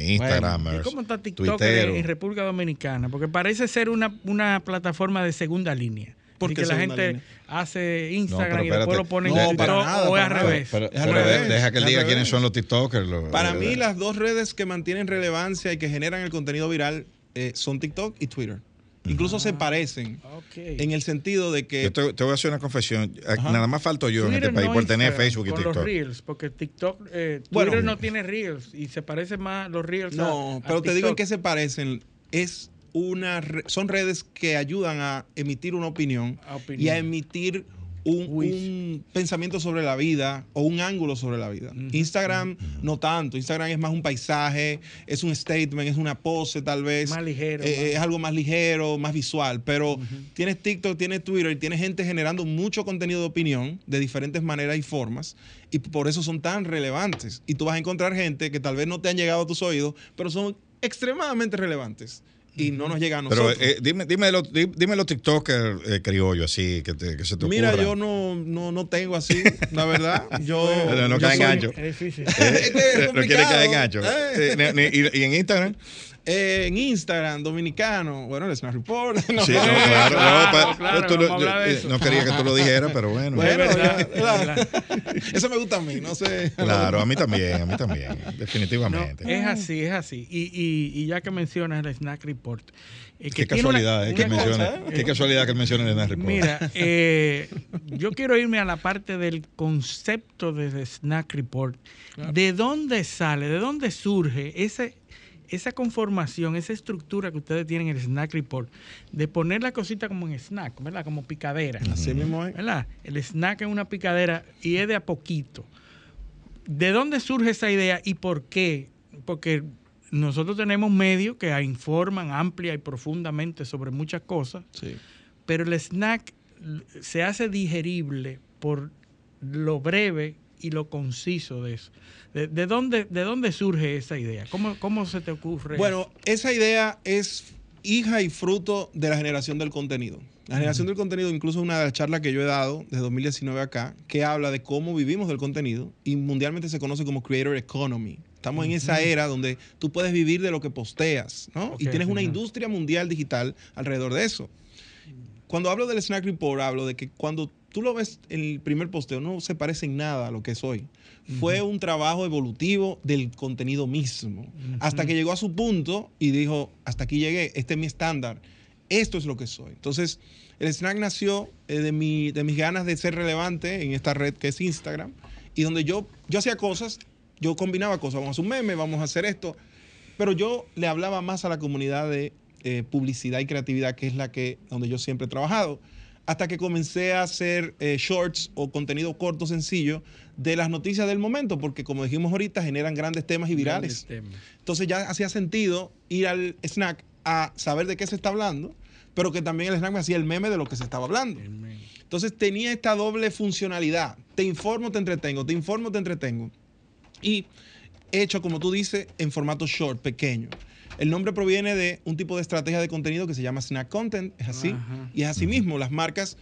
Instagram, ¿Cómo está TikTok en República Dominicana? Porque parece ser una, una plataforma de segunda línea. Porque la gente hace Instagram y después lo pone en TikTok o es al revés. Pero, deja que él diga quiénes son los TikTokers. para mí, las dos redes que mantienen relevancia y que generan el contenido viral eh, son TikTok y Twitter. Incluso se ah, parecen en el sentido de que. Yo te, voy a hacer una confesión. Nada más falto yo en este país por tener Facebook y TikTok. los Reels, porque TikTok, eh, Twitter no tiene Reels y se parecen más los Reels. No, pero te digo en qué se parecen. Es una son redes que ayudan a emitir una opinión, y a emitir un, pensamiento sobre la vida o un ángulo sobre la vida. Instagram no tanto, Instagram es más un paisaje, es un statement, es una pose tal vez. Más ligero. Eh, es algo más ligero, más visual, pero tienes TikTok, tienes Twitter y tienes gente generando mucho contenido de opinión de diferentes maneras y formas y por eso son tan relevantes. Y tú vas a encontrar gente que tal vez no te han llegado a tus oídos, pero son extremadamente relevantes y no nos llega a nosotros. Pero eh, dime, dime, los, dime los TikTokers eh, criollos así que, que se te Mira, yo no, no, no tengo así, la verdad. Yo, no, no cae en gancho. Es difícil. Eh, no quiere caer en gancho. ¿Y, ¿Y en Instagram? Eh, en Instagram, dominicano, bueno, el Snap Report. No, sí, no, claro, no, no, quería que tú lo dijeras, pero bueno. bueno eso me gusta a mí, no sé. Claro, a mí también, a mí también, definitivamente. es así, es así. Y, y, y, ya que mencionas el Snack Report. Eh, qué casualidad, eh, que mencione, qué casualidad que mencione el Snack Report. Mira, eh, yo quiero irme a la parte del concepto del Snack Report. ¿De dónde sale, de dónde surge ese esa conformación, esa estructura que ustedes tienen en el Snack Report, de poner la cosita como en snack, ¿verdad? Como picadera. Así mismo es. ¿Verdad? El snack es una picadera y es de a poquito. ¿De dónde surge esa idea y por qué? Porque nosotros tenemos medios que informan amplia y profundamente sobre muchas cosas, sí. pero el snack se hace digerible por lo breve y lo conciso de eso. ¿De, dónde, ¿De dónde surge esa idea? ¿Cómo, cómo se te ocurre? Bueno, esa idea es hija y fruto de la generación del contenido. La generación del contenido, incluso una de las charlas que yo he dado desde 2019 acá, que habla de cómo vivimos del contenido y mundialmente se conoce como Creator Economy. Estamos en esa era donde tú puedes vivir de lo que posteas, ¿no? y tienes una industria mundial digital alrededor de eso. Cuando hablo del Snack Report, hablo de que cuando tú lo ves en el primer posteo, no se parece en nada a lo que es hoy. Fue un trabajo evolutivo del contenido mismo, hasta que llegó a su punto y dijo, hasta aquí llegué, este es mi estándar, esto es lo que soy. Entonces, el snack nació eh, de, mi, de mis ganas de ser relevante en esta red que es Instagram, y donde yo, yo hacía cosas, yo combinaba cosas, vamos a hacer un meme, vamos a hacer esto, pero yo le hablaba más a la comunidad de eh, publicidad y creatividad, que es la que, donde yo siempre he trabajado hasta que comencé a hacer eh, shorts o contenido corto, sencillo, de las noticias del momento, porque como dijimos ahorita, generan grandes temas y virales. Entonces ya hacía sentido ir al snack a saber de qué se está hablando, pero que también el snack me hacía el meme de lo que se estaba hablando. Entonces tenía esta doble funcionalidad. Te informo, te entretengo, te informo, te entretengo. Y hecho, como tú dices, en formato short, pequeño. El nombre proviene de un tipo de estrategia de contenido que se llama snack content, es así. Y es así mismo, las marcas,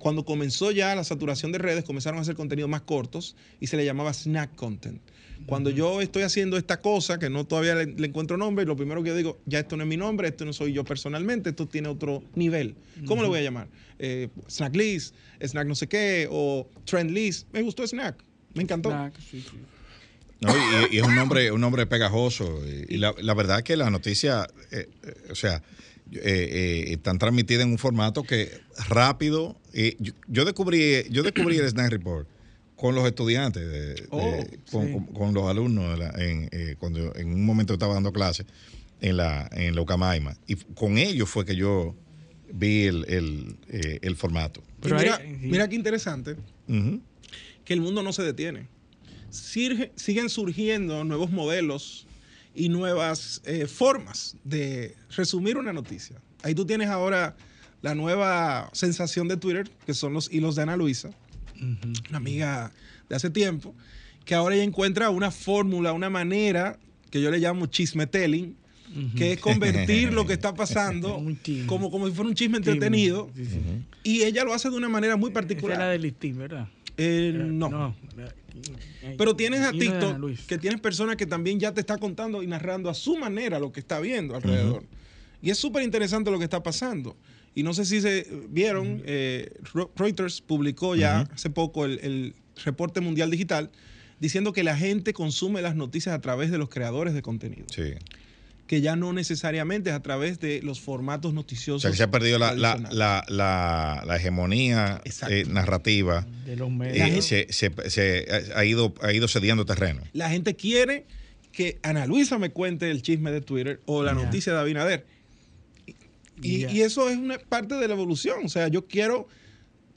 cuando comenzó ya la saturación de redes, comenzaron a hacer contenidos más cortos y se le llamaba snack content. Cuando yo estoy haciendo esta cosa, que no todavía le, encuentro nombre, lo primero que yo digo, ya esto no es mi nombre, esto no soy yo personalmente, esto tiene otro nivel. ¿Cómo le voy a llamar? Eh, snack list, snack no sé qué, o trend list. Me gustó snack, me encantó. sí, sí. No, y, es un nombre, un nombre pegajoso. Y, la, verdad es que las noticias, eh, eh, o sea, eh, están transmitidas en un formato que rápido. Yo, yo, descubrí, yo descubrí el Snack Report con los estudiantes, oh, con, los alumnos, en, cuando en un momento estaba dando clases en la, en la Ucamaima. Y con ellos fue que yo vi el, el, formato. Pero mira, mira qué interesante, que el mundo no se detiene siguen surgiendo nuevos modelos y nuevas eh, formas de resumir una noticia. Ahí tú tienes ahora la nueva sensación de Twitter, que son los hilos de Ana Luisa, una amiga de hace tiempo, que ahora ella encuentra una fórmula, una manera que yo le llamo chismetelling, que es convertir lo que está pasando como, como si fuera un chisme entretenido. Y ella lo hace de una manera muy particular. Esa es la de ¿verdad? Eh, no. Pero tienes a TikTok que tienes personas que también ya te está contando y narrando a su manera lo que está viendo alrededor. Y es súper interesante lo que está pasando. Y no sé si se vieron, eh, Reuters publicó ya hace poco el, reporte mundial digital diciendo que la gente consume las noticias a través de los creadores de contenido. Sí. Que ya no necesariamente es a través de los formatos noticiosos. O sea, que se ha perdido la, la, hegemonía eh, narrativa. De los medios. se, se, ha, ido, ha ido cediendo terreno. La gente quiere que Ana Luisa me cuente el chisme de Twitter o la noticia de Abinader y, eso es una parte de la evolución. O sea, yo quiero,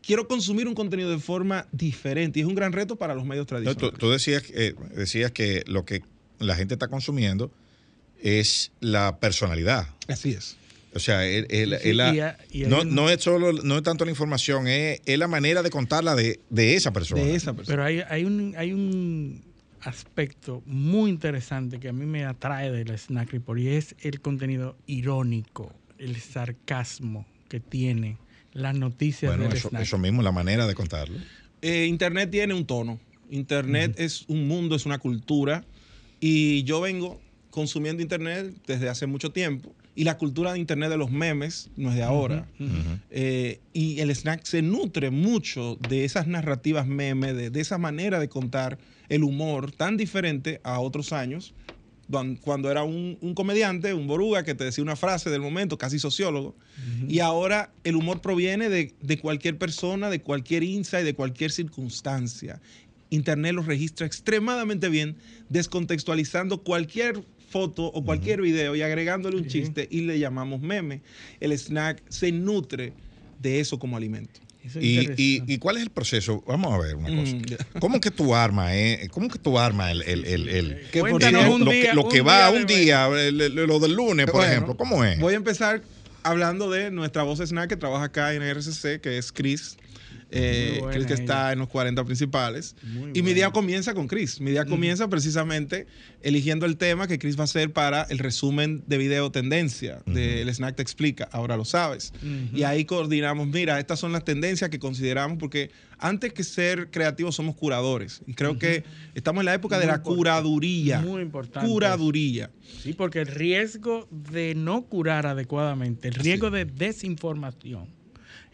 quiero consumir un contenido de forma diferente y es un gran reto para los medios tradicionales. tú, decías, eh, decías que lo que la gente está consumiendo es la personalidad. Así es. O sea, no, es solo, no es tanto la información, es, la manera de contarla de, esa persona. De esa persona. Pero hay, hay, un, hay un aspecto muy interesante que a mí me atrae del Snack Report y es el contenido irónico el sarcasmo que tiene las noticias bueno, eso, eso, mismo, la manera de contarlo. Eh, Internet tiene un tono. Internet es un mundo, es una cultura. Y yo vengo consumiendo Internet desde hace mucho tiempo. Y la cultura de Internet de los memes no es de ahora. Eh, y el snack se nutre mucho de esas narrativas memes, de, de esa manera de contar el humor tan diferente a otros años cuando era un, comediante, un boruga que te decía una frase del momento, casi sociólogo, y ahora el humor proviene de, cualquier persona, de cualquier insight, de cualquier circunstancia. Internet lo registra extremadamente bien, descontextualizando cualquier foto o cualquier video y agregándole un chiste y le llamamos meme. El snack se nutre de eso como alimento. Y, cuál es el proceso? Vamos a ver una cosa. Mm, ¿Cómo que tu arma eh? ¿Cómo que tu arma el, el, el, el lo, que, va un día, lo del lunes, por ejemplo? ¿Cómo es? Voy a empezar hablando de nuestra voz snack que trabaja acá en RCC, que es Chris eh, que que está en los 40 principales. y mi día comienza con Chris. Mi día comienza precisamente eligiendo el tema que Chris va a hacer para el resumen de video tendencia del Snack Te Explica. Ahora lo sabes. Y ahí coordinamos, mira, estas son las tendencias que consideramos porque antes que ser creativos somos curadores. Y creo que estamos en la época de la curaduría. Muy importante. Curaduría. Sí, porque el riesgo de no curar adecuadamente, el riesgo de desinformación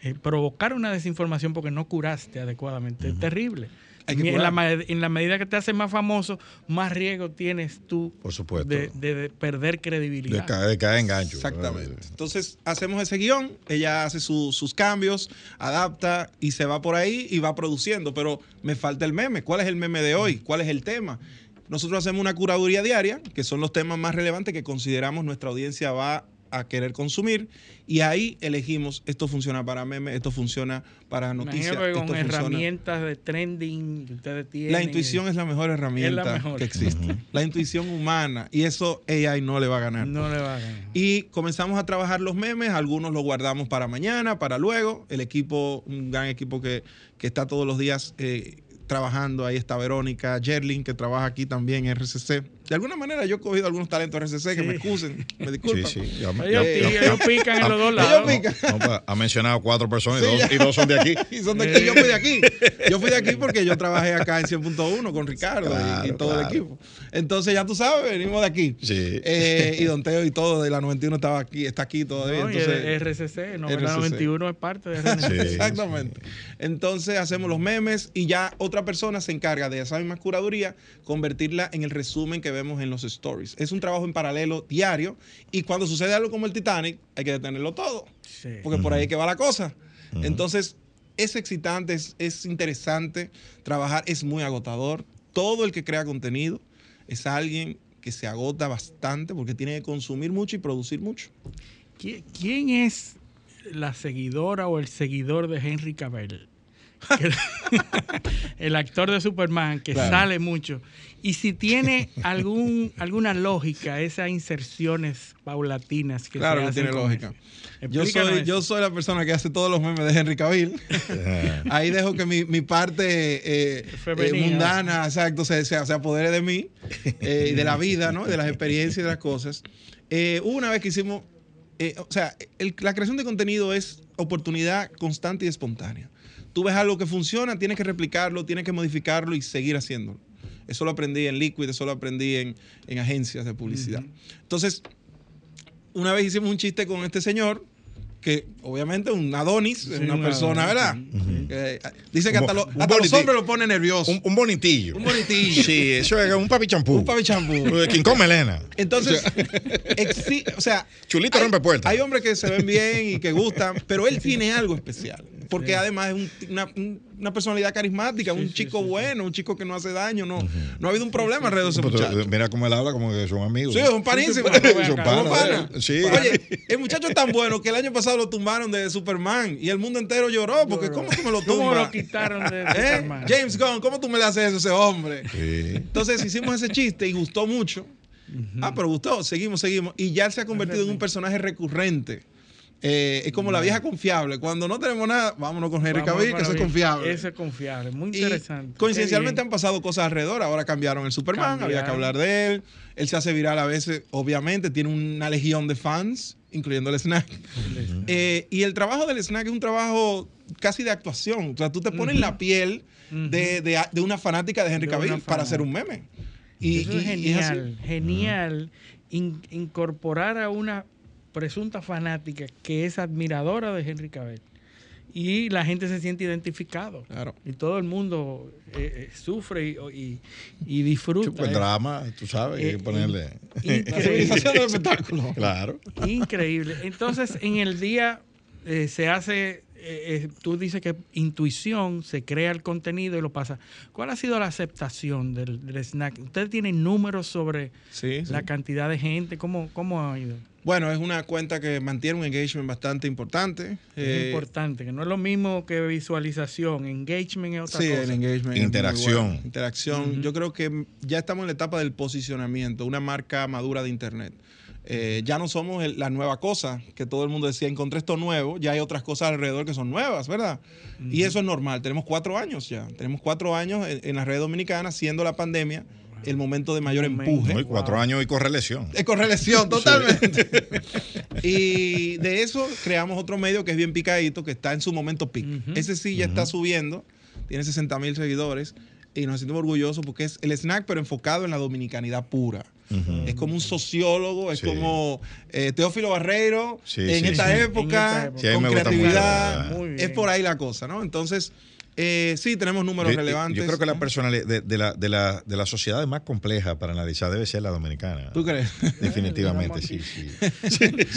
eh, provocar una desinformación porque no curaste adecuadamente. Es terrible. En la, en la, medida que te haces más famoso, más riesgo tienes tú Por supuesto. De, perder credibilidad. De caer, en gancho. Exactamente. Entonces hacemos ese guion, ella hace sus cambios, adapta y se va por ahí y va produciendo. Pero me falta el meme. ¿Cuál es el meme de hoy? ¿Cuál es el tema? Nosotros hacemos una curaduría diaria, que son los temas más relevantes que consideramos nuestra audiencia va a querer consumir y ahí elegimos esto funciona para memes, esto funciona para noticias. con herramientas de trending que ustedes tienen. La intuición es la mejor herramienta que existe. La intuición humana y eso AI no le va a ganar. No le va a ganar. Y comenzamos a trabajar los memes, algunos los guardamos para mañana, para luego. El equipo, un gran equipo que, que está todos los días eh, trabajando. Ahí está Verónica Gerling, que trabaja aquí también en RCC. De alguna manera yo he cogido algunos talentos RCC que me excusen, me disculpan. Sí, sí. ellos, pican en los dos lados. Ellos pican. Pues, ha mencionado cuatro personas y, dos, son de aquí. y son de aquí. Yo fui de aquí. Yo fui de aquí porque yo trabajé acá en 100.1 con Ricardo y, todo el equipo. Entonces ya tú sabes, venimos de aquí. Sí. Eh, y Don Teo y todo de la 91 estaba aquí, está aquí todavía. No, entonces, RCC, no, la 91 es parte de RCC. Exactamente. Entonces hacemos los memes y ya otra persona se encarga de esa misma curaduría, convertirla en el resumen que vemos en los stories. Es un trabajo en paralelo diario y cuando sucede algo como el Titanic, hay que detenerlo todo. Porque por ahí que va la cosa. Entonces, es excitante, es, interesante trabajar, es muy agotador. Todo el que crea contenido es alguien que se agota bastante porque tiene que consumir mucho y producir mucho. ¿Quién es la seguidora o el seguidor de Henry Cavill? el actor de Superman, que sale mucho. Y si tiene algún, alguna lógica esas inserciones paulatinas que Claro que tiene lógica. Yo soy, yo soy la persona que hace todos los memes de Henry Cavill. Ahí dejo que mi, mi parte eh, eh mundana, exacto, se, se, apodere de mí, eh, de la vida, ¿no? De las experiencias y de las cosas. Eh, hubo una vez que hicimos, o sea, la creación de contenido es oportunidad constante y espontánea. Tú ves algo que funciona, tienes que replicarlo, tienes que modificarlo y seguir haciéndolo. Eso lo aprendí en Liquid, eso lo aprendí en, en agencias de publicidad. Entonces, una vez hicimos un chiste con este señor que obviamente un Adonis es una persona, ¿verdad? dice que hasta, los hombres lo pone nervioso. Un, bonitillo. Un bonitillo. Sí, eso es un papi champú. Un papi champú. Quien come Elena. Entonces, o sea. Chulito rompe puertas. Hay hombres que se ven bien y que gustan, pero él tiene algo especial. Porque además es una, una, personalidad carismática, un chico bueno, un chico que no hace daño. No, no ha habido un problema alrededor de ese muchacho. Mira cómo él habla, como que son amigos. Sí, son panísimos. son panas. Sí. Oye, el muchacho es tan bueno que el año pasado lo tumbaron de Superman y el mundo entero lloró. Porque, ¿cómo tú me lo tumbas? ¿Cómo lo quitaron de ¿Eh? Superman? James Gunn, ¿cómo tú me le haces eso a ese hombre? Entonces hicimos ese chiste y gustó mucho. Ah, pero gustó. Seguimos, seguimos. Y ya se ha convertido en un personaje recurrente eh, es como la vieja confiable. Cuando no tenemos nada, vámonos con Henry Cavill, que eso es confiable. Eso es confiable, muy interesante. coincidencialmente han pasado cosas alrededor. Ahora cambiaron el Superman, había que hablar de él. Él se hace viral a veces, obviamente, tiene una legión de fans, incluyendo el snack. Eh, y el trabajo del snack es un trabajo casi de actuación. O sea, tú te pones en la piel de, una fanática de Henry Cavill para hacer un meme. Y, eso es genial, genial incorporar a una presunta fanática que es admiradora de Henry Cavill. Y la gente se siente identificado. Claro. Y todo el mundo eh, eh, sufre y, y, disfruta. El drama, tú sabes, hay que ponerle. Increíble. espectáculo. Claro. Increíble. Entonces, en el día eh, se hace tú dices que intuición, se crea el contenido y lo pasa. ¿Cuál ha sido la aceptación del, snack? ¿Ustedes tienen números sobre la cantidad de gente? ¿Cómo, ¿Cómo ha ido? Bueno, es una cuenta que mantiene un engagement bastante importante. Es eh, importante, que no es lo mismo que visualización. Engagement es otra cosa. Sí, el engagement. Interacción. Interacción. Yo creo que ya estamos en la etapa del posicionamiento, una marca madura de Internet. Eh, ya no somos la nueva cosa que todo el mundo decía, encontré esto nuevo, ya hay otras cosas alrededor que son nuevas, ¿verdad? Y eso es normal, tenemos cuatro años ya, tenemos cuatro años en, en la red dominicana, siendo la pandemia el momento de mayor empuje. cuatro años y correlación. Es correlación, totalmente. y de eso creamos otro medio que es bien picadito, que está en su momento pic. Ese sí ya está subiendo, tiene 60 mil seguidores y nos sentimos orgullosos porque es el snack, pero enfocado en la dominicanidad pura. Es como un sociólogo, es como eh, Teófilo Barreiro en, esta época, con creatividad. es por ahí la cosa, ¿no? Entonces, eh, sí, tenemos números relevantes. Yo creo que la personalidad de, la, de, la, de la sociedad más compleja para analizar debe ser la dominicana. ¿Tú crees? Definitivamente, sí, sí.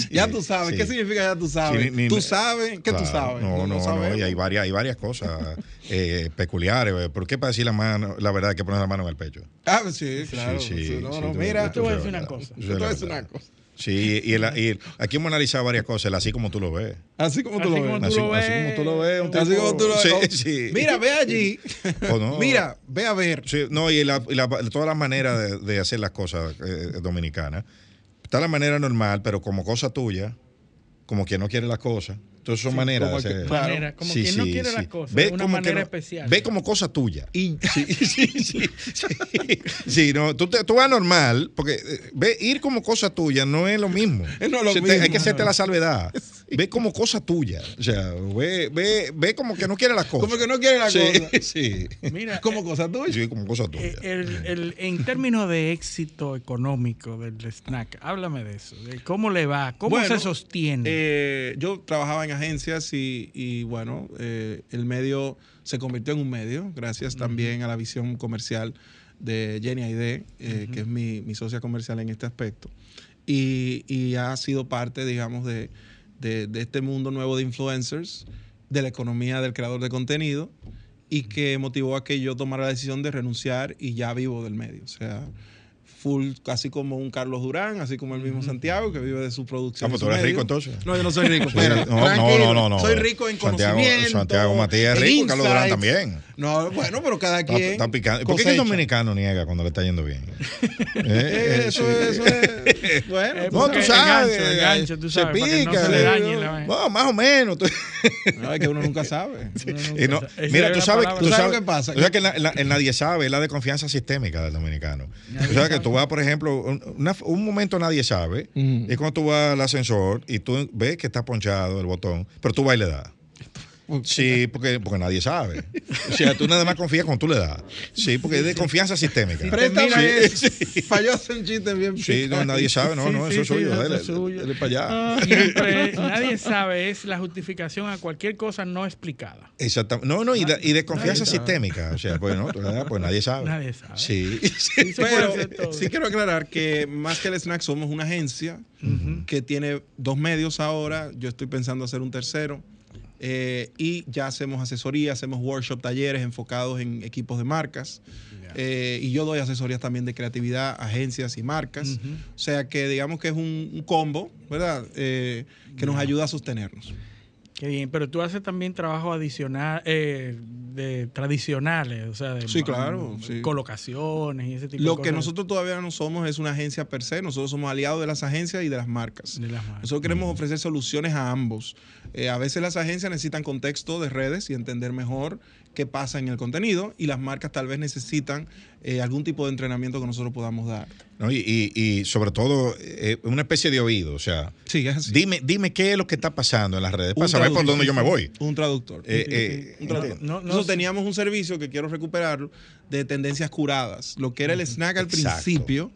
ya tú sabes. ¿Qué significa ya tú sabes? ¿Tú sabes? ¿Qué tú sabes? No, no, no, y hay varias, hay varias cosas eh, peculiares. ¿Por qué para decir la, mano, la verdad hay que poner la mano en el pecho? Ah, sí, claro. Sí, no, no, mira. Yo te voy a decir una cosa. Yo te voy a decir una cosa. Sí, y, aquí hemos analizado varias cosas, así como tú lo ves. Así como tú, lo, ves. Así, como tú lo ves. así como tú lo ves. Mira, ve allí. Mira, ve a ver. no, y, la, todas las maneras de, hacer las cosas eh, dominicanas. Está la manera normal, pero como cosa tuya, como quien no quiere las cosas. Entonces son maneras de hacer. Claro. como quien no quiere las cosas. Ve una manera especial. Ve como cosa tuya. Y, sí, sí, sí. sí, no, tú, tú, vas normal, porque eh, ve, ir como cosa tuya no es lo mismo. No es lo mismo. hay que hacerte la salvedad. Ve como cosa tuya. O sea, ve, ve, ve como que no quiere las cosas. Como que no quiere las cosas. Sí. Mira, como cosa tuya. Sí, como cosa tuya. Eh, el, el, en términos de éxito económico del snack, háblame de eso. De ¿Cómo le va? ¿Cómo se sostiene? Eh, yo trabajaba en agencias y, bueno, eh, el medio se convirtió en un medio, gracias también a la visión comercial de Jenny Aide, eh, que es mi, socia comercial en este aspecto. Y, ha sido parte, digamos, de, este mundo nuevo de influencers, de la economía del creador de contenido, y que motivó a que yo tomara la decisión de renunciar y ya vivo del medio. O sea, full, casi como un Carlos Durán, así como el mismo Santiago, que vive de su producción. Ah, pues tú eres rico entonces. No, yo no soy rico. no, no, no, no, Soy rico en Santiago, conocimiento. Santiago Matías es rico, Carlos Durán también. No, bueno, pero cada quien. Está, picando. ¿Por qué el dominicano niega cuando le está yendo bien? Eh, eh, eso, eso es. Bueno, no, tú sabes. El gancho, tú sabes, se pica. no se le dañe la no, más o menos. No, es que uno nunca sabe. Uno nunca no, sabe. Mira, tú sabes, tú sabes, qué pasa. Tú sabes que la, la, el nadie sabe es la de confianza sistémica del dominicano. Nadie tú sabes sabe. que tú vas, por ejemplo, una, un momento nadie sabe, uh -huh. es cuando tú vas al ascensor y tú ves que está ponchado el botón, pero tú vas y le das. Sí, porque, porque nadie sabe. O sea, tú nada más confías cuando tú le das. Sí, porque es de confianza sistémica. Préstame sí, sí. Falló hacer un chiste bien. Sí, no, nadie sabe. No, no, eso es suyo. Dale, dale para allá. Ah, siempre, nadie sabe es la justificación a cualquier cosa no explicada. Exactamente. No, no, y de, y de confianza sistémica. O sea, pues, no, pues nadie sabe. Nadie sabe. Sí. sí Pero sí quiero aclarar que más que el snack somos una agencia uh -huh. que tiene dos medios ahora. Yo estoy pensando hacer un tercero. Eh, y ya hacemos asesoría, hacemos workshop, talleres enfocados en equipos de marcas. Yeah. Eh, y yo doy asesorías también de creatividad, agencias y marcas. Uh -huh. O sea que digamos que es un, un combo, ¿verdad? Eh, que nos ayuda a sostenernos. Qué bien, pero tú haces también trabajo adicional, eh, de tradicionales, o sea, de sí, claro, sí. colocaciones y ese tipo Lo de cosas. que nosotros todavía no somos es una agencia per se, nosotros somos aliados de las agencias y de las marcas. De las marcas. Nosotros queremos ofrecer soluciones a ambos. Eh, a veces las agencias necesitan contexto de redes y entender mejor qué pasa en el contenido y las marcas tal vez necesitan eh, algún tipo de entrenamiento que nosotros podamos dar. No, y, y, y, sobre todo eh, una especie de oído, o sea, sí, dime, dime qué es lo que está pasando en las redes para saber por dónde yo me voy. Un traductor. Eh, un traductor. No, no, nosotros teníamos un servicio que quiero recuperarlo de tendencias curadas, lo que era el snack al Exacto. principio,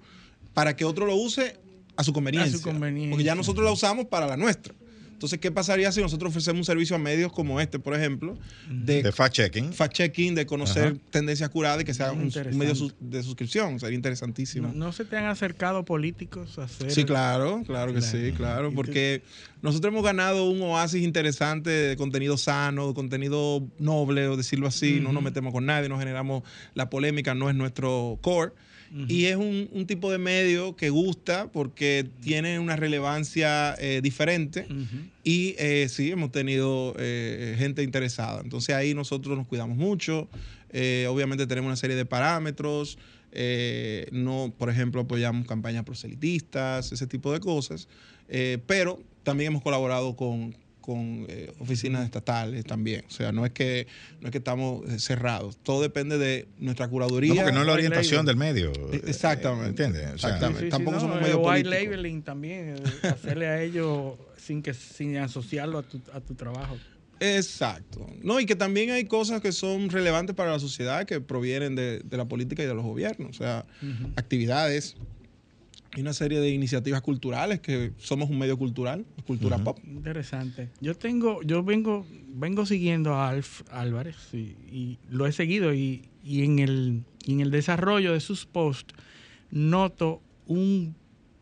para que otro lo use a su, conveniencia, a su conveniencia. Porque ya nosotros la usamos para la nuestra. Entonces, ¿qué pasaría si nosotros ofrecemos un servicio a medios como este, por ejemplo, de, de fact-checking? Fact-checking, de conocer Ajá. tendencias curadas y que sea un, un, medio de suscripción. Sería interesantísimo. ¿No, ¿No, se te han acercado políticos a hacer? Sí, claro, claro que claro. sí, claro. Porque nosotros hemos ganado un oasis interesante de contenido sano, de contenido noble, o decirlo así. Uh -huh. No nos metemos con nadie, no generamos la polémica, no es nuestro core. Uh -huh. Y es un, un, tipo de medio que gusta porque tiene una relevancia eh, diferente uh -huh. y eh, sí, hemos tenido eh, gente interesada. Entonces ahí nosotros nos cuidamos mucho. Eh, obviamente tenemos una serie de parámetros. Eh, no, por ejemplo, apoyamos campañas proselitistas, ese tipo de cosas. pero también hemos colaborado con, con eh, oficinas estatales también. O sea, no es que no es que estamos cerrados. Todo depende de nuestra curaduría. No, porque no es la orientación del medio. Exactamente. ¿Entiendes? O sea, Exactamente. Sí, sí, Tampoco no, somos medio white políticos. labeling también, hacerle a ellos sin que sin asociarlo a tu, a tu trabajo. Exacto. No, y que también hay cosas que son relevantes para la sociedad que provienen de, de la política y de los gobiernos. O sea, uh -huh. actividades y una serie de iniciativas culturales que somos un medio cultural, cultura uh -huh. pop. Interesante. Yo tengo, yo vengo, vengo siguiendo a Alf Álvarez y, y lo he seguido y, y, en el, y en el desarrollo de sus posts noto un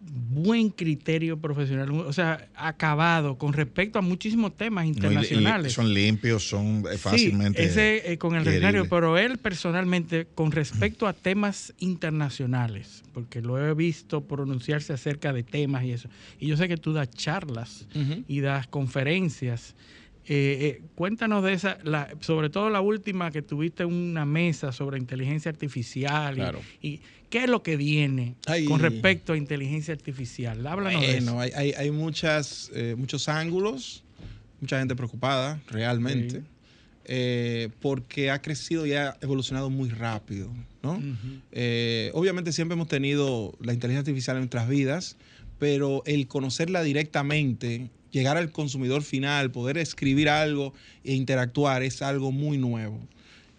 buen criterio profesional, o sea, acabado con respecto a muchísimos temas internacionales. No, y, y son limpios, son fácilmente. Sí, ese eh, con el recetario, pero él personalmente, con respecto a temas internacionales, porque lo he visto pronunciarse acerca de temas y eso, y yo sé que tú das charlas uh -huh. y das conferencias. Eh, eh, cuéntanos de esa, la, sobre todo la última que tuviste una mesa sobre inteligencia artificial claro. y, y, qué es lo que viene con respecto a inteligencia artificial. Háblanos bueno, de eso. Hay, hay, hay muchas, eh, muchos ángulos, mucha gente preocupada realmente. Sí. Eh, porque ha crecido y ha evolucionado muy rápido. ¿no? Uh -huh. eh, obviamente siempre hemos tenido la inteligencia artificial en nuestras vidas, pero el conocerla directamente llegar al consumidor final, poder escribir algo e interactuar es algo muy nuevo.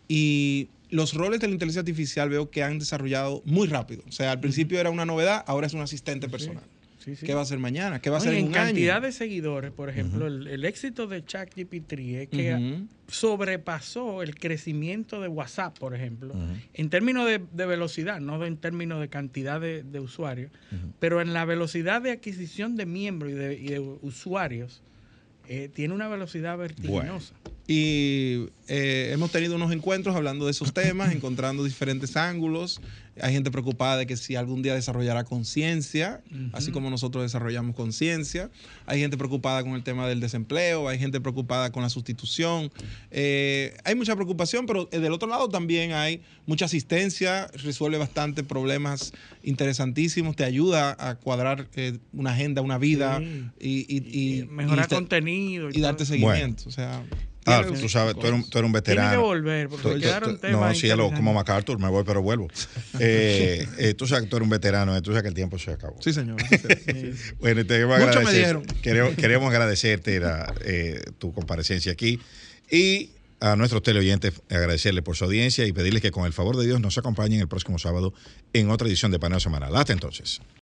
Y los roles de la inteligencia artificial veo que han desarrollado muy rápido. O sea, al principio era una novedad, ahora es un asistente personal. Sí, sí. ¿Qué va a hacer mañana? ¿Qué va a hacer en, en cantidad año? de seguidores, por ejemplo, uh -huh. el, el, éxito de ChatGPT es que uh -huh. sobrepasó el crecimiento de WhatsApp, por ejemplo, uh -huh. en términos de, de, velocidad, no en términos de cantidad de, de usuarios, pero en la velocidad de adquisición de miembros y de, y de usuarios, eh, tiene una velocidad vertiginosa. Bueno. Y eh, hemos tenido unos encuentros hablando de esos temas, encontrando diferentes ángulos. Hay gente preocupada de que si algún día desarrollará conciencia, así como nosotros desarrollamos conciencia, hay gente preocupada con el tema del desempleo, hay gente preocupada con la sustitución, eh, hay mucha preocupación, pero del otro lado también hay mucha asistencia, resuelve bastante problemas interesantísimos, te ayuda a cuadrar eh, una agenda, una vida y, mejorar contenido y, darte seguimiento. O sea, Ah, tú sabes, tú eres, un, tú eres un veterano. Tiene que volver, porque quedaron temas. No, sí, como MacArthur, me voy, pero vuelvo. eh, eh, tú sabes que tú eres un veterano, tú sabes que el tiempo se acabó. Sí, señor. bueno, te Mucho me dijeron. Queremos, queremos agradecerte la, eh, tu comparecencia aquí y a nuestros teleoyentes agradecerles por su audiencia y pedirles que con el favor de Dios nos acompañen el próximo sábado en otra edición de Paneo Semanal. Hasta entonces.